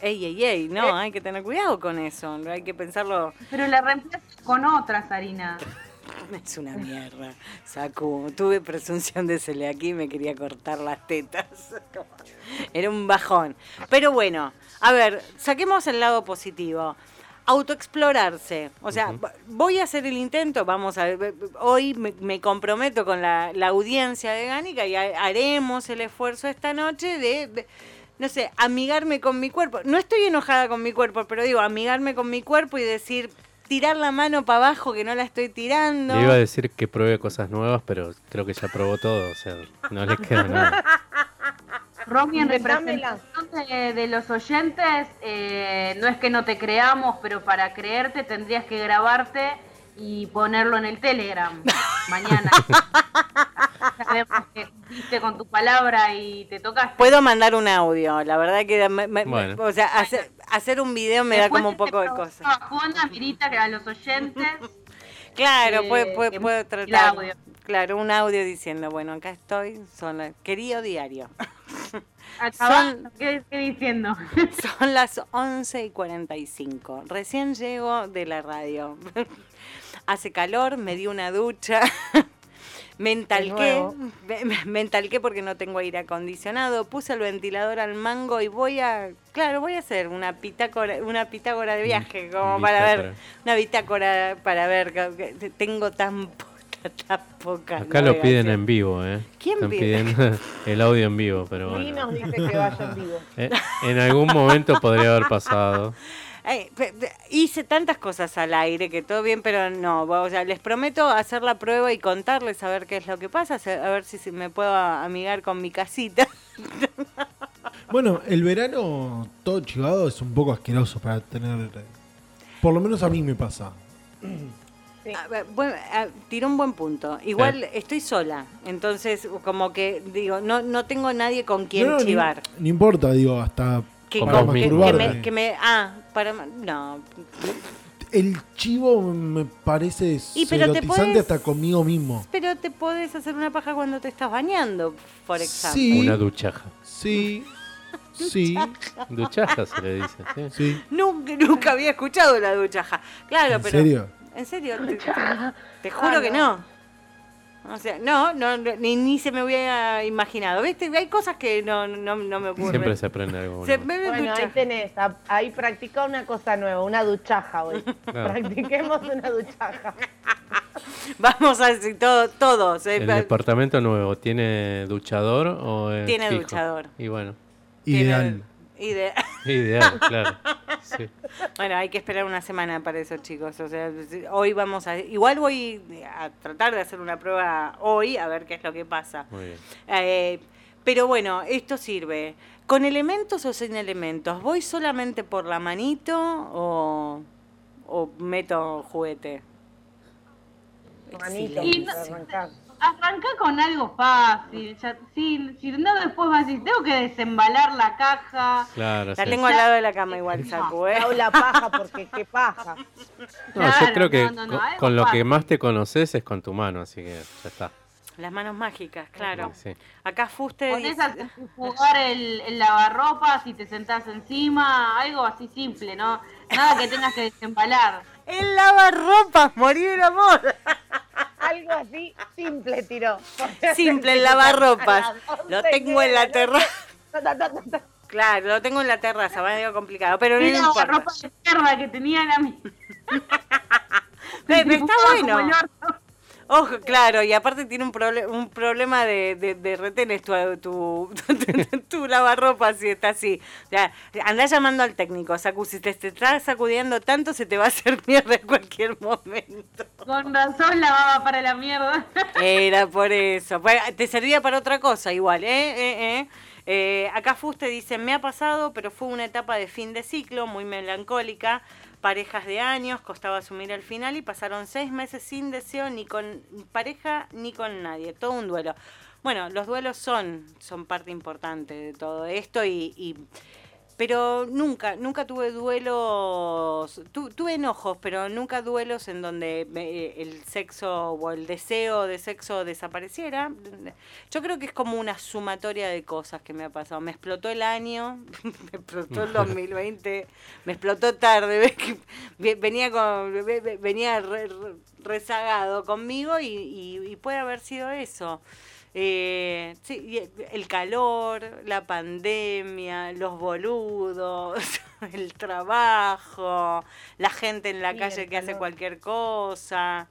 Ey, ey, ey, no, Eh. hay que tener cuidado con eso, hay que pensarlo. Pero la reemplazas con otras harinas. [LAUGHS] Es una mierda. Sacu, tuve presunción de celiaquía y me quería cortar las tetas. [LAUGHS] Era un bajón. Pero bueno, a ver, saquemos el lado positivo. Autoexplorarse. O sea, voy a hacer el intento, vamos a ver, hoy me, me comprometo con la, la audiencia de Gánica y ha- haremos el esfuerzo esta noche de, de, no sé, amigarme con mi cuerpo. No estoy enojada con mi cuerpo, pero digo, amigarme con mi cuerpo y decir, tirar la mano para abajo que no la estoy tirando. Le iba a decir que pruebe cosas nuevas, pero creo que ya probó todo, o sea, no le queda nada. Romy, en representación de, de los oyentes, eh, no es que no te creamos, pero para creerte tendrías que grabarte y ponerlo en el Telegram [LAUGHS] mañana. Sabemos que cumpliste con tu palabra y te tocaste. Puedo mandar un audio, la verdad que, me- me- Bueno. o sea, hacer, hacer un video me da Después como un poco de cosas. a Juana, Mirita, que a los oyentes. [LAUGHS] Claro, eh, puedo el tratar. audio. Claro, un audio diciendo, bueno, acá estoy, son las- querido diario. [LAUGHS] Acabas, ¿qué estoy diciendo? Son las 11 y 45. Recién llego de la radio. Hace calor, me di una ducha. [LAUGHS] Me entalqué, nuevo. [LAUGHS] me, me- me entalqué porque no tengo aire acondicionado, puse el ventilador al mango y voy a, claro, voy a hacer una pitácora, una pitágora de viaje, como para ver, una bitácora para ver, tengo tan poca, tan poca Acá lo piden en vivo, ¿eh? ¿Quién Están pide? pidiendo [LAUGHS] el audio en vivo, pero Ni nos bueno. dice que vaya en vivo. Eh, En algún momento podría haber pasado. Ay, hice tantas cosas al aire que todo bien, pero no. O sea, les prometo hacer la prueba y contarles a ver qué es lo que pasa, a ver si, si me puedo amigar con mi casita. [LAUGHS] Bueno, el verano todo chivado es un poco asqueroso para tener. Por lo menos a mí me pasa. Sí. Bueno, tiró un buen punto. Igual estoy sola, entonces como que digo, no no tengo nadie con quien No, no, ni- chivar. No, importa, digo, hasta Que, Con que- que me, que me- ah, para no. El chivo me parece Y pero te erotizante podés- hasta conmigo mismo. Pero te podés hacer una paja cuando te estás bañando, por ejemplo. Sí. Una duchaja. Sí, sí, Duchaja se le dice, ¿sí? sí. Nunca, nunca había escuchado la duchaja. Claro, ¿En pero. serio? ¿En serio? Te, te juro que no. O sea, no, no, no, ni, ni se me hubiera imaginado. ¿Viste? Hay cosas que no, no, no me ocurren. Siempre se aprende algo. Se me Bueno, ahí tenés, a- ahí practica una cosa nueva, una duchaja hoy. [LAUGHS] Claro. Practiquemos una duchaja. [LAUGHS] Vamos a decir todo, todos. eh, ¿El departamento nuevo tiene duchador o es Tiene fijo? duchador. Y bueno, tiene- Ideal. ide- [LAUGHS] ideal, claro. Sí. Bueno, hay que esperar una semana para eso, chicos. O sea, hoy vamos a. Igual voy a tratar de hacer una prueba hoy, a ver qué es lo que pasa. Muy bien. Eh, pero bueno, esto sirve. ¿Con elementos o sin elementos? ¿Voy solamente por la manito o, o meto juguete? Manito, Y para no- arrancar. Arranca con algo fácil. Ya, si, si no, después vas a decir, tengo que desembalar la caja. Claro, La sí. tengo al lado de la cama igual, Saku, ¿eh? La paja porque qué paja. No, yo creo que no, no, no, con, lo que más te conoces es con tu mano, así que ya está. Las manos mágicas, claro. Sí, sí. Acá Fuste dice... a jugar el, el lavarropa si te sentás encima, algo así simple, ¿no? Nada que tengas que desembalar. El lavarropas, morir el amor. [LAUGHS] Algo así simple tiró. Simple, [LAUGHS] el lavarropas. A Lo tengo en la terraza. Claro, lo tengo en la terraza, va medio complicado, pero no Mira la importa. ropa de mierda que tenía la mí. Ve, ve, está bueno. Ojo, claro, y aparte tiene un, proble- un problema de, de, de retenes tu, tu, tu, tu lavarropa si está así. O sea, andá llamando al técnico, Sacu, si te, te estás sacudiendo tanto se te va a hacer [LAUGHS] mierda en cualquier momento. Con razón lavaba para la mierda. Era por eso. Te servía para otra cosa igual, ¿eh? eh, eh. Eh, acá Fuste dice, me ha pasado, pero fue una etapa de fin de ciclo, muy melancólica, parejas de años, costaba asumir el final y pasaron seis meses sin deseo ni con pareja ni con nadie, todo un duelo. Bueno, los duelos son, son parte importante de todo esto y... y- pero nunca, nunca tuve duelos, tu- tuve enojos, pero nunca duelos en donde me- el sexo o el deseo de sexo desapareciera. Yo creo que es como una sumatoria de cosas que me ha pasado. Me explotó el año, [LAUGHS] me explotó el 2020, me explotó tarde, [LAUGHS] venía con, ve- ve- venía re- re- rezagado conmigo y, y- y puede haber sido eso. Eh, sí, y el- calor, la pandemia, los boludos, [LAUGHS] el trabajo, la gente en la Sí, calle que hace cualquier cosa.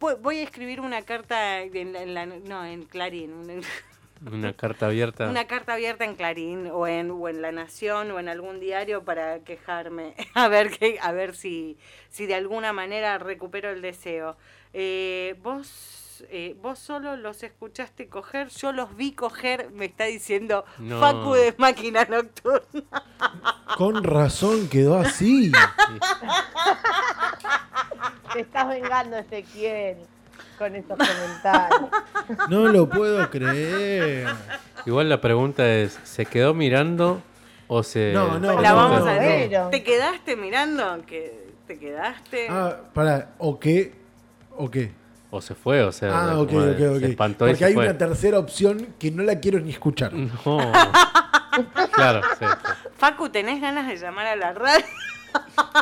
Voy- a escribir una carta en la, en la- no, en Clarín, una, [LAUGHS] Una carta abierta. una carta abierta en Clarín o en, o en La Nación o en algún diario para quejarme, [LAUGHS] a ver que, a ver si, si de alguna manera recupero el deseo. Eh, vos, eh, vos solo los escuchaste coger, yo los vi coger, me está diciendo No. Facu de máquina nocturna. Con razón quedó así. Te estás vengando, Ezequiel, con esos comentarios. No lo puedo creer. Igual la pregunta es, ¿se quedó mirando o se... No, no, La no, vamos no, a no. ver. ¿Te quedaste mirando? ¿Que ¿Te quedaste? Ah, para, ¿o qué? ¿O qué? O se fue, o sea, Ah, ok, como ok, se espantó y Porque se hay fue. una tercera opción que no la quiero ni escuchar. No. [LAUGHS] claro, sí, sí. Facu, ¿tenés ganas de llamar a la radio? [LAUGHS]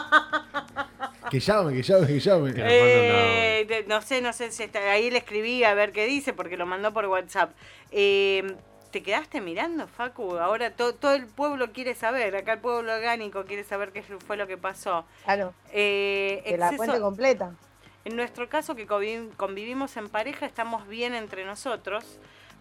Que llame, que llame, que llame. Eh, de- no sé, no sé si está, ahí le escribí a ver qué dice porque lo mandó por WhatsApp. Eh, ¿Te quedaste mirando, Facu? Ahora to- todo el pueblo quiere saber, acá el pueblo orgánico quiere saber qué fue lo que pasó. Claro, Eh, que la cuente completa. En nuestro caso, que convi- convivimos en pareja, estamos bien entre nosotros,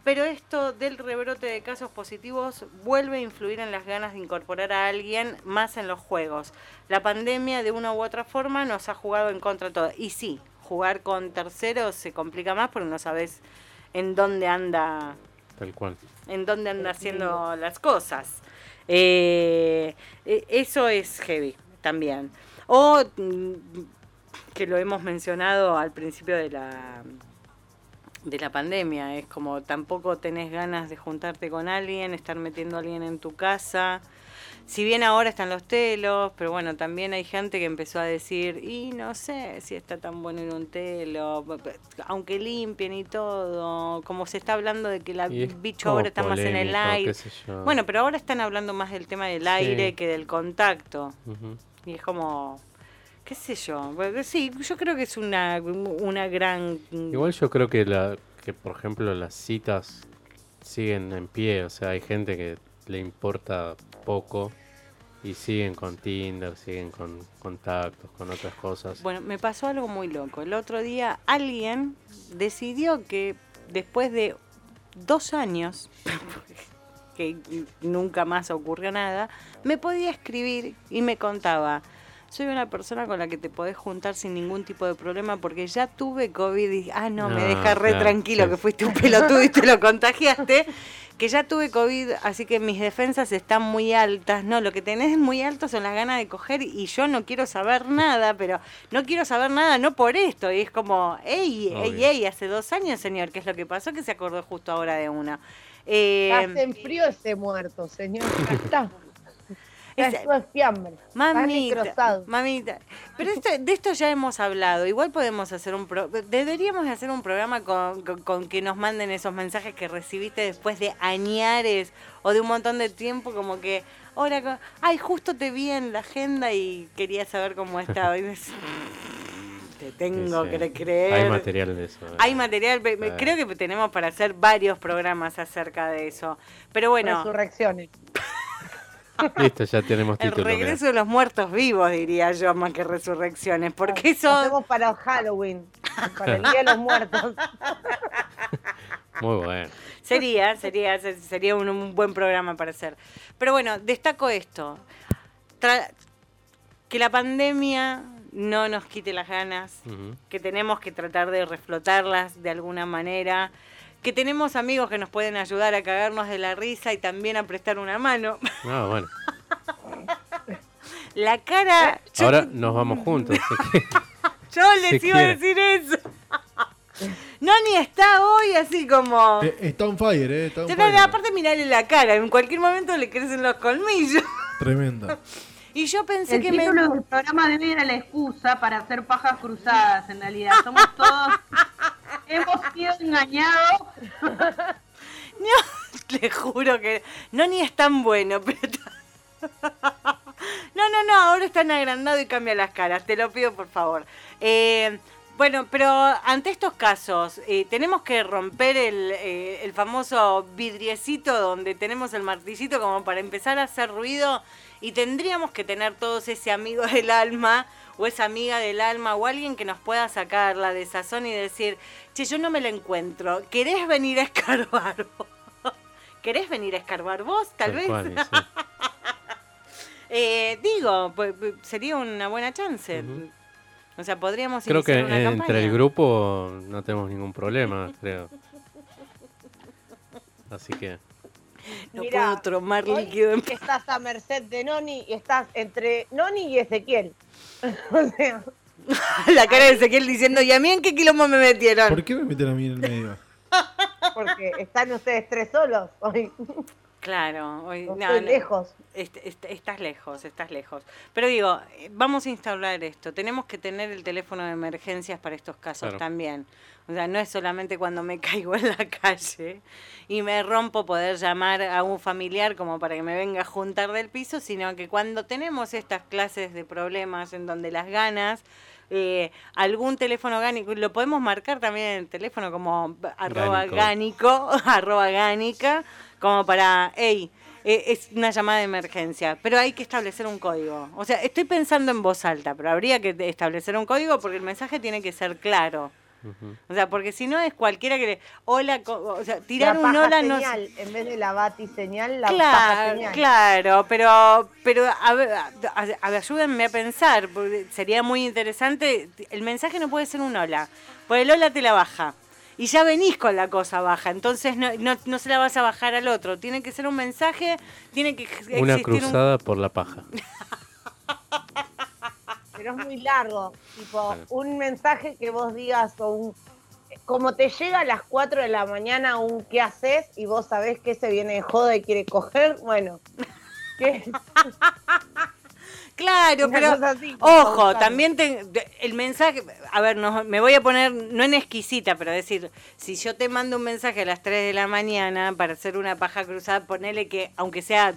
pero esto del rebrote de casos positivos vuelve a influir en las ganas de incorporar a alguien más en los juegos. La pandemia, de una u otra forma, nos ha jugado en contra de todo. Y sí, jugar con terceros se complica más porque no sabes en dónde anda Tal cual. en dónde anda haciendo las cosas. Eh, e- eso es heavy también. O mm, que lo hemos mencionado al principio de la de la pandemia, es como tampoco tenés ganas de juntarte con alguien, estar metiendo a alguien en tu casa. Si bien ahora están los telos, pero bueno, también hay gente que empezó a decir, y no sé si está tan bueno ir un telo, aunque limpien y todo, como se está hablando de que es bicho ahora está más en el aire. Bueno, pero ahora están hablando más del tema del aire que del contacto. Y es como, qué sé yo. Sí, yo creo que es una, una gran... Igual yo creo que, la, que, por ejemplo, las citas siguen en pie. O sea, hay gente que le importa poco y siguen con Tinder, siguen con contactos, con otras cosas. Bueno, me pasó algo muy loco. El otro día alguien decidió que después de dos años, [LAUGHS] que nunca más ocurrió nada, me podía escribir y me contaba. Soy una persona con la que te podés juntar sin ningún tipo de problema porque ya tuve COVID y, ah, no, me deja re claro, tranquilo sí. que fuiste un pelotudo y te lo contagiaste. que ya tuve COVID, así que mis defensas están muy altas. No, lo que tenés muy alto son las ganas de coger y yo no quiero saber nada, pero no quiero saber nada, no por esto. Y es como, ey, ey, Obvio. ey, hace dos años, señor, ¿qué es lo que pasó? Que se acordó justo ahora de una. Eh, Hace en frío ese muerto, señor. Ya está. [LAUGHS] Ya Es- esto es fiambre. Está Mamita, mamita. Pero esto, de esto ya hemos hablado. Igual podemos hacer un... Pro, deberíamos hacer un programa con, con- con que nos manden esos mensajes que recibiste después de añares o de un montón de tiempo, como que... Ahora, ay, justo te vi en la agenda y quería saber cómo estaba. Y dices, [LAUGHS] te tengo Sí, sí. que creer. Hay material de eso. Hay material, creo que tenemos para hacer varios programas acerca de eso. Pero bueno, Resurrecciones. [LAUGHS] Listo, ya tenemos el título. regreso de los muertos vivos, diría yo, más que resurrecciones. Porque Lo eso... hacemos para Halloween. [LAUGHS] Para el Día de los Muertos. Muy bueno. Sería, sería, se- sería un, un buen programa para hacer. Pero bueno, destaco esto. Tra- que la pandemia no nos quite las ganas, que tenemos que tratar de reflotarlas de alguna manera, que tenemos amigos que nos pueden ayudar a cagarnos de la risa y también a prestar una mano. Ah, bueno. [LAUGHS] La cara... yo- Ahora nos vamos juntos. que- [LAUGHS] Yo les Si iba a decir eso. [LAUGHS] Noni está hoy así como... Eh, está on fire, eh. Está on Yo, fire. aparte mirarle la cara, en cualquier momento le crecen los colmillos. Tremenda. Y yo pensé El que me... título del programa de era la excusa para hacer pajas cruzadas, en realidad. Somos todos... [LAUGHS] Hemos sido engañados. No, le juro que... Noni es tan bueno, pero... No, no, no, ahora están agrandado y cambia las caras, te lo pido por favor. Eh, bueno, pero ante estos casos, eh, tenemos que romper el, eh, el famoso vidriecito donde tenemos el martillito como para empezar a hacer ruido y tendríamos que tener todos ese amigo del alma o esa amiga del alma o alguien que nos pueda sacar la desazón y decir, che, yo no me la encuentro, ¿querés venir a escarbar vos? [LAUGHS] ¿Querés venir a escarbar vos? Tal, vez. cual, y sí. [LAUGHS] Eh, digo, pues, sería una buena chance. O sea, podríamos Creo que una entre campaña. el grupo no tenemos ningún problema, creo. Así que, [LAUGHS] No Mirá, puedo tomar Hoy líquido en estás a merced de Noni y estás entre Noni y Ezequiel. [LAUGHS] o sea, [LAUGHS] la cara de Ezequiel diciendo, ¿y a mí en qué quilombo me metieron? ¿Por qué me meten a mí en el medio? porque están ustedes tres solos hoy. Claro, hoy, No no, estoy no, lejos. est- est- estás lejos, estás lejos. Pero digo, eh, vamos a instaurar esto. Tenemos que tener el teléfono de emergencias para estos casos Claro. también. O sea, no es solamente cuando me [LAUGHS] caigo en la calle y me rompo poder llamar a un familiar como para que me venga a juntar del piso, sino que cuando tenemos estas clases de problemas en donde las ganas, eh, algún teléfono gánico, lo podemos marcar también en el teléfono como arroba Gánico. gánico, [LAUGHS] arroba gánica, como para, hey, eh, es una llamada de emergencia, pero hay que establecer un código. O sea, estoy pensando en voz alta, pero habría que establecer un código porque el mensaje tiene que ser claro. O sea, porque si no es cualquiera que le, hola, o sea, tirar la un hola no señal, en vez de la bati señal, la paja Claro, señal. claro, pero, pero a ver, a- a- a- ayúdenme a pensar, porque sería muy interesante. El mensaje no puede ser un hola, porque el hola te la baja. Y ya venís con la cosa baja, entonces no, no, no se la vas a bajar al otro. Tiene que ser un mensaje, tiene que existir Una un- cruzada por la paja. [LAUGHS] Pero es muy largo. Tipo, Claro. un mensaje que vos digas o un. Como te llega a las 4 de la mañana un qué haces y vos sabés que se viene de joda y quiere coger, bueno. [LAUGHS] ¿qué? Claro, Una pero así, ojo, también te- el mensaje, a ver, no, me voy a poner, no en exquisita, pero decir, si yo te mando un mensaje a las 3 de la mañana para hacer una paja cruzada, ponele que, aunque sea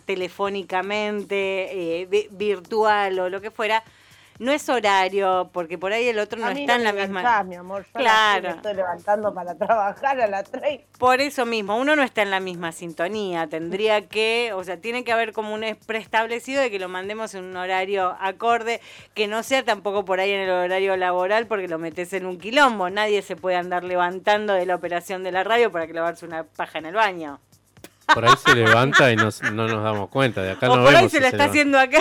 telefónicamente, eh, vi- virtual o lo que fuera, no es horario, porque por ahí el otro no a mí está no en la me misma... enganchás, mi amor. Yo Claro. me estoy levantando para [LAUGHS] trabajar a las 3. Por eso mismo, uno no está en la misma sintonía, tendría que, o sea, tiene que haber como un es- preestablecido de que lo mandemos en un horario acorde, que no sea tampoco por ahí en el horario laboral porque lo metes en un quilombo, nadie se puede andar levantando de la operación de la radio para que lavarse una paja en el baño. Por ahí se levanta y nos- no nos damos cuenta. De acá o no por ahí se si lo está levanta. haciendo acá.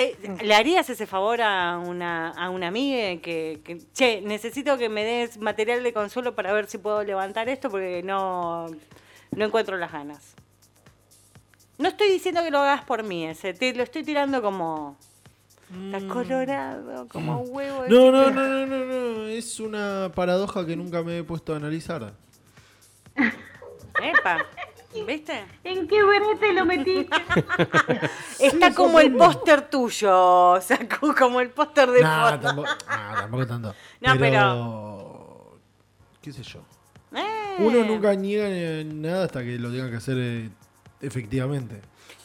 Se- ¿Le harías ese favor a una, a una amiga que, que, che, necesito que me des material de consuelo para ver si puedo levantar esto porque no, no encuentro las ganas. No estoy diciendo que lo hagas por mí, ese, te lo estoy tirando como... Está colorado, como huevo. de Mm. No, no, chicle. no, no, no, no. Es una paradoja que nunca me he puesto a analizar. Epa, ¿viste? ¿En qué brete lo metiste? [LAUGHS] Está como el póster tuyo, o sea, co- [LAUGHS] como el póster de Nah, foto. tampoco, nah, tampoco tanto. No, pero... ¿Qué sé yo? Eh. Uno nunca niega nada hasta que lo tenga que hacer eh, efectivamente.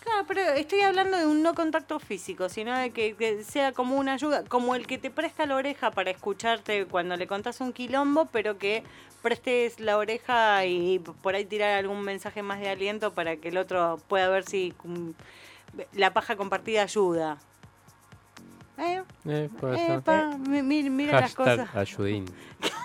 Claro, pero estoy hablando de un no contacto físico, sino de que, que sea como una ayuda, como el que te presta la oreja para escucharte cuando le contás un quilombo, pero que prestes la oreja y por ahí tirar algún mensaje más de aliento para que el otro pueda ver si mm, la paja compartida ayuda. ¿Eh? Eh, mi- mira las cosas. ayudín. [LAUGHS]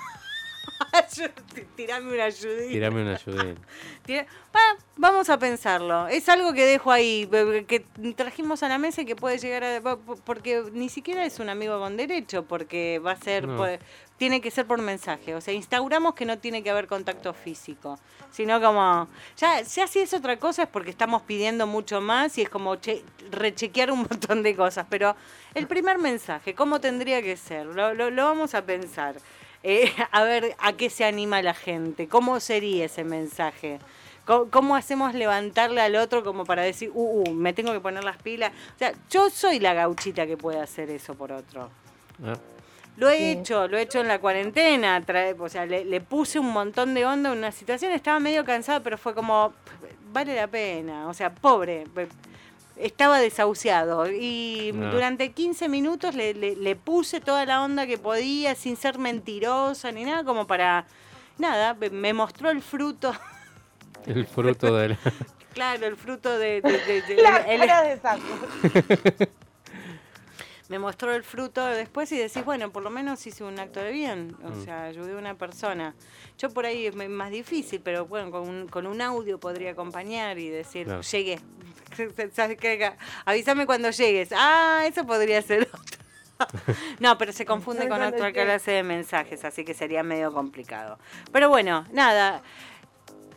Tirame una ayudita. [LAUGHS] Tirame un ayudín. [LAUGHS] Tira- Va, vamos a pensarlo. Es algo que dejo ahí, que trajimos a la mesa y que puede llegar a... Porque ni siquiera es un amigo con derecho, porque va a ser... No. tiene que ser por mensaje. O sea, instauramos que no tiene que haber contacto físico. Sino como... Ya, ya si es otra cosa es porque estamos pidiendo mucho más y es como che- rechequear un [LAUGHS] montón de cosas. Pero el primer mensaje, ¿cómo tendría que ser? Lo, lo- lo vamos a pensar. Eh, [LAUGHS] a ver a qué se anima la gente. ¿Cómo sería ese mensaje? ¿Cómo, cómo hacemos levantarle al otro como para decir, uh, uh, me tengo que poner las pilas? O sea, yo soy la gauchita que puede hacer eso por otro. Ah, Lo he Sí. hecho, lo he hecho en la cuarentena, trae- o sea, le, le puse un montón de onda en una situación, estaba medio cansada, pero fue como, vale la pena, o sea, pobre, estaba desahuciado y No. durante 15 minutos le, le- le puse toda la onda que podía sin ser mentirosa ni nada, como para, nada, me- me mostró el fruto, [LAUGHS] el fruto del. claro, el fruto de... de- de- de- La el- cara de saco. [LAUGHS] me mostró el fruto después y decís, bueno, por lo menos hice un acto de bien, o Mm. sea, ayudé a una persona. Yo por ahí es más difícil, pero bueno, con un, con un audio podría acompañar y decir, Claro. llegué. [LAUGHS] Avísame cuando llegues. Ah, eso podría ser otro. [LAUGHS] No, pero se confunde con otra clase de mensajes, así que sería medio complicado. Pero bueno, nada.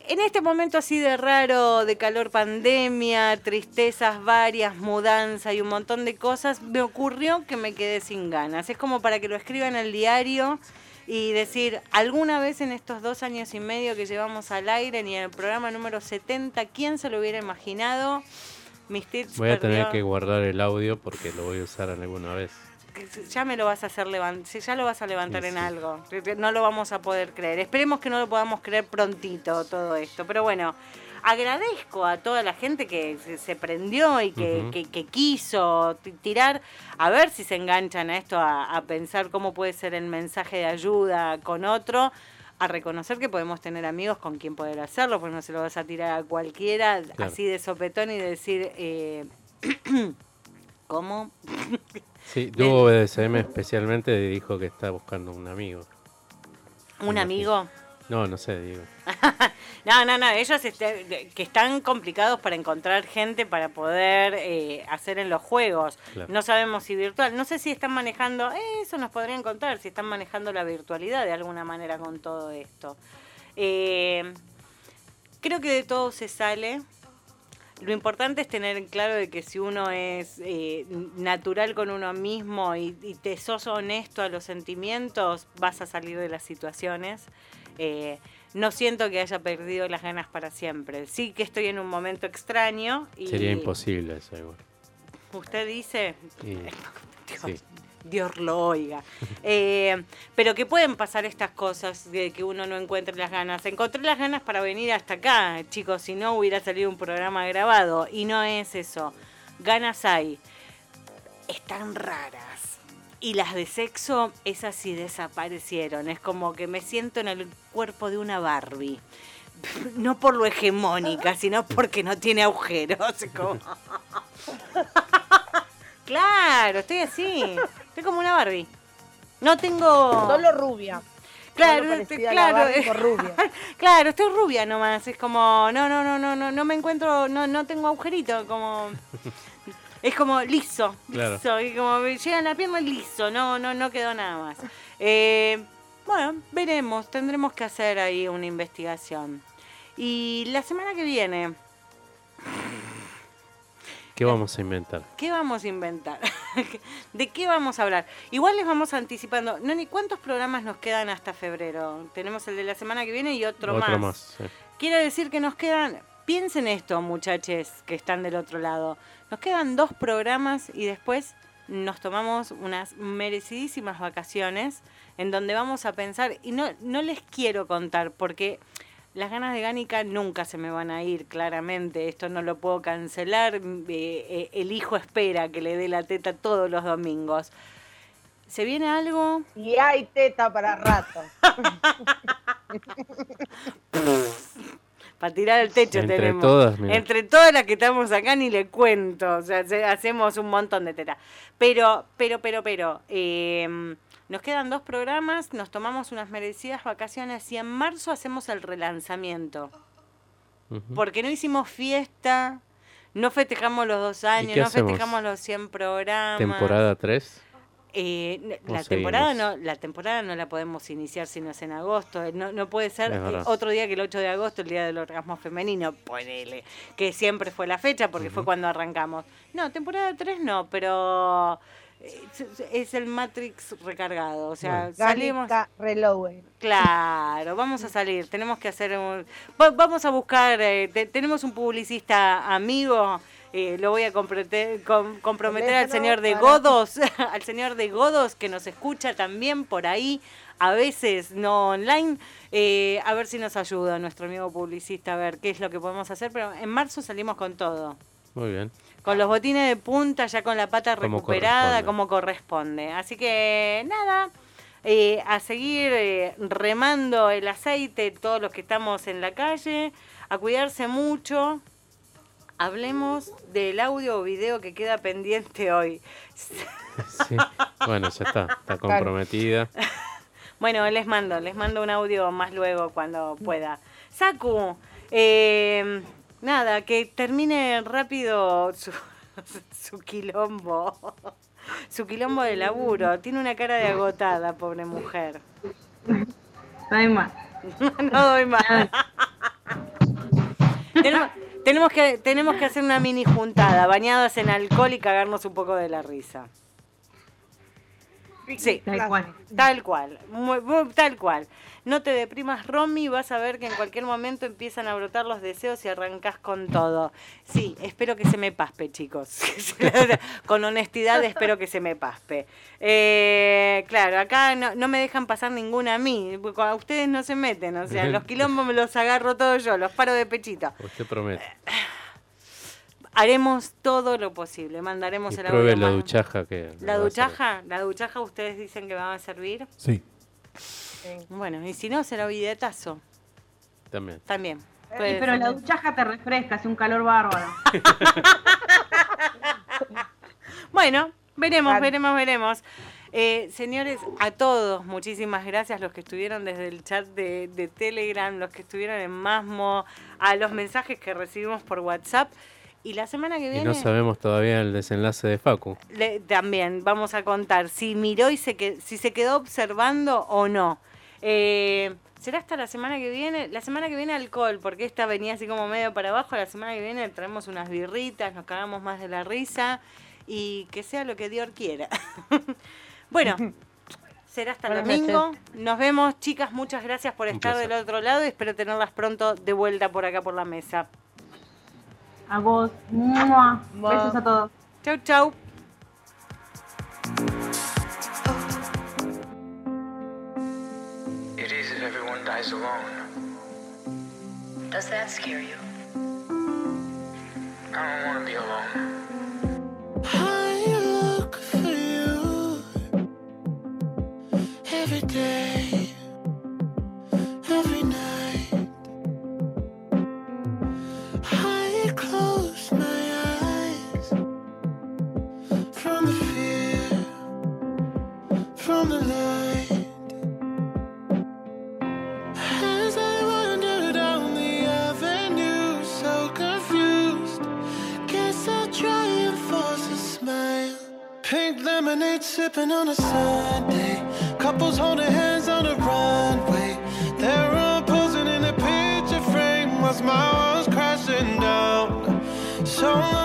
En este momento así de raro, de calor pandemia, tristezas varias, mudanza y un montón de cosas, me ocurrió que me quedé sin ganas. Es como para que lo escriba en el diario y decir, alguna vez en estos dos años y medio que llevamos al aire, ni en el programa número 70, ¿quién se lo hubiera imaginado? Mis tips Voy a tener que guardar el audio porque lo voy a usar alguna vez. Ya me lo vas a hacer levantar, ya lo vas a levantar Sí, en sí. algo. No lo vamos a poder creer. Esperemos que no lo podamos creer prontito todo esto. Pero bueno, agradezco a toda la gente que se, prendió y que, Ujú. que- que quiso ti- tirar, a ver si se enganchan a esto, a, a pensar cómo puede ser el mensaje de ayuda con otro. A reconocer que podemos tener amigos con quien poder hacerlo, porque no se lo vas a tirar a cualquiera Claro. así de sopetón y decir, eh, [CLEARS THROAT] ¿cómo? [LAUGHS] Sí, Duo BDSM especialmente dijo que está buscando un amigo. ¿Un amigo? No, no sé, digo. [LAUGHS] No, no, no, ellos este- que están complicados para encontrar gente para poder eh, hacer en los juegos. Claro. No sabemos si virtual, no sé si están manejando, eh, eso nos podrían contar, si están manejando la virtualidad de alguna manera con todo esto. Eh, creo que de todo se sale. Lo importante es tener en claro de que si uno es eh, natural con uno mismo y, y te sos honesto a los sentimientos, vas a salir de las situaciones. Eh, no siento que haya perdido las ganas para siempre. Sí que estoy en un momento extraño. Y Sería imposible eso igual. Usted dice, [LAUGHS] sí. Dios lo oiga. Eh, pero que pueden pasar estas cosas de que uno no encuentre las ganas. Encontré las ganas para venir hasta acá, chicos, si no hubiera salido un programa grabado. Y no es eso. Ganas hay. Están raras. Y las de sexo, esas sí desaparecieron. Es como que me siento en el cuerpo de una Barbie. [LAUGHS] No por lo hegemónica, sino porque no tiene agujeros. [LAUGHS] [LAUGHS] Claro, estoy así. Como una Barbie. No tengo. Solo rubia. Claro, Solo este, parecida a la claro, Barbie por rubia. [LAUGHS] claro, estoy rubia nomás. Es como, no, no, no, no, no, no me encuentro, no, no tengo agujerito, como. [LAUGHS] Es como liso, Claro. liso, y como me llega en la pierna liso, no, no, no quedó nada más. Eh, bueno, veremos, tendremos que hacer ahí una investigación. Y la semana que viene, ¿Qué vamos a inventar? ¿qué vamos a inventar? [LAUGHS] ¿De qué vamos a hablar? Igual les vamos anticipando. No, ni cuántos programas nos quedan hasta febrero. Tenemos el de la semana que viene y otro, Otro más. más. sí. Quiere decir que nos quedan, piensen esto muchachos que están del otro lado, nos quedan dos programas y después nos tomamos unas merecidísimas vacaciones en donde vamos a pensar, y no, no les quiero contar porque las ganas de Gánica nunca se me van a ir, claramente, esto no lo puedo cancelar, eh, eh, el hijo espera que le dé la teta todos los domingos. ¿Se viene algo? Y hay teta para rato. [LAUGHS] Para tirar el techo Entre tenemos. todas, mira. Entre todas las que estamos acá ni le cuento. O sea, se- hacemos un montón de teta. Pero, pero, pero, pero. eh, nos quedan dos programas, nos tomamos unas merecidas vacaciones y en marzo hacemos el relanzamiento. Porque no hicimos fiesta, no festejamos los dos años, no hacemos? festejamos los 100 programas. Temporada 3. Eh, n- ¿O la temporada no la temporada no la podemos iniciar si no es en agosto Eh, no, no puede ser eh, otro día que el 8 de agosto el día del orgasmo femenino ponele que siempre fue la fecha porque fue cuando arrancamos no temporada 3 no pero es- es el Matrix recargado o sea salimos. Claro, vamos a salir, tenemos que hacer un... va- Vamos a buscar, eh, te- tenemos un publicista amigo, eh, lo voy a comprometer, com- comprometer al señor de Godos, [LAUGHS] al señor de Godos que nos escucha también por ahí, a veces no online, eh, a ver si nos ayuda nuestro amigo publicista a ver qué es lo que podemos hacer, pero en marzo salimos con todo. Muy bien. Con los botines de punta, ya con la pata recuperada, como corresponde. Así que nada, eh, a seguir eh, remando el aceite, todos los que estamos en la calle, a cuidarse mucho. Hablemos del audio o video que queda pendiente hoy. [LAUGHS] Sí. Bueno, ya está. Está comprometida. [LAUGHS] Bueno, les mando, les mando un audio más luego cuando pueda. Saku, eh, nada, que termine rápido su, [LAUGHS] su quilombo. Su quilombo de laburo. Tiene una cara de agotada, pobre mujer. No hay más. [LAUGHS] no doy más. tenemos, tenemos que, tenemos que hacer una mini juntada, bañadas en alcohol y cagarnos un poco de la risa. Sí. Tal cual. Tal cual, muy- muy- tal cual. No te deprimas, Romy, vas a ver que en cualquier momento empiezan a brotar los deseos y arrancas con todo. Sí, espero que se me paspe, chicos. [LAUGHS] con honestidad espero que se me paspe. Eh, claro, acá no, no me dejan pasar ninguna a mí, porque a ustedes no se meten, o sea, los quilombos me los agarro todos yo, los paro de pechito. Usted promete. Haremos todo lo posible, mandaremos Y el pruebe audio la duchaja que. La duchaja, la duchaja ustedes dicen que va a servir. Sí. Bueno, y si no, será bidetazo También. también. Puede pero ser. la duchaja te refresca, hace un calor bárbaro. [LAUGHS] Bueno, veremos, Claro. veremos, veremos. Eh, señores, a todos, muchísimas gracias, los que estuvieron desde el chat de, de Telegram, los que estuvieron en Masmo, a los mensajes que recibimos por WhatsApp. Y la semana que Y viene no sabemos todavía el desenlace de Facu. le- también vamos a contar si miró y se que, si se quedó observando o no. Eh, ¿Será hasta la semana que viene? La semana que viene alcohol, porque esta venía así como medio para abajo. La semana que viene traemos unas birritas, nos cagamos más de la risa y que sea lo que Dios quiera. [LAUGHS] bueno, será hasta el domingo. Nos vemos, chicas. Muchas gracias por estar del otro lado y espero tenerlas pronto de vuelta por acá por la mesa. A vos. ¡Mua! Mua. Besos a todos. Chau, chau. It is if everyone dies alone. Does that scare you? I don't want to be alone. I look for you every day, lemonade sipping on a Sunday. Couples holding hands on the runway. They're all posing in a picture frame while my world's crashing down. Solo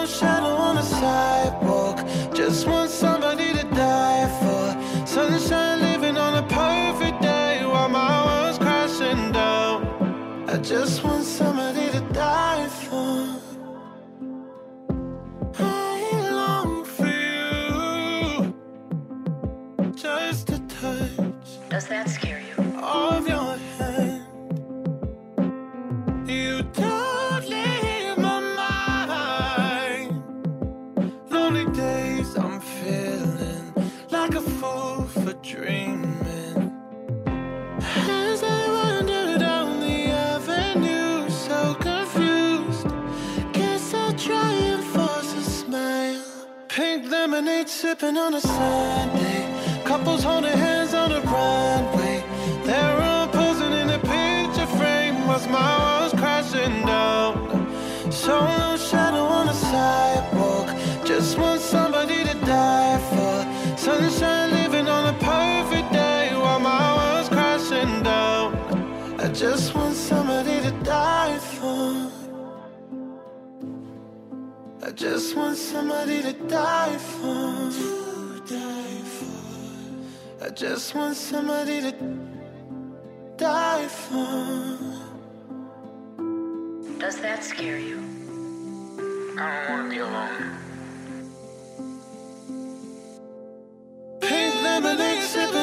Does that scare you? of your hand. You don't leave my mind. Lonely days I'm feeling like a fool for dreaming. As I wander down the avenue, so confused. Guess I'll try and force a smile. Pink lemonade sipping on a Sunday. Couples holding hands on a runway. They're all posing in a picture frame. Was my world's crashing down. Solo shadow on the sidewalk. Just want somebody to die for. Sunshine living on a perfect day while my world's crashing down. I just want somebody to die for. I just want somebody to die for. Die for. I just want somebody to die for. Does that scare you? I don't want to be alone. Pink lemonade sipping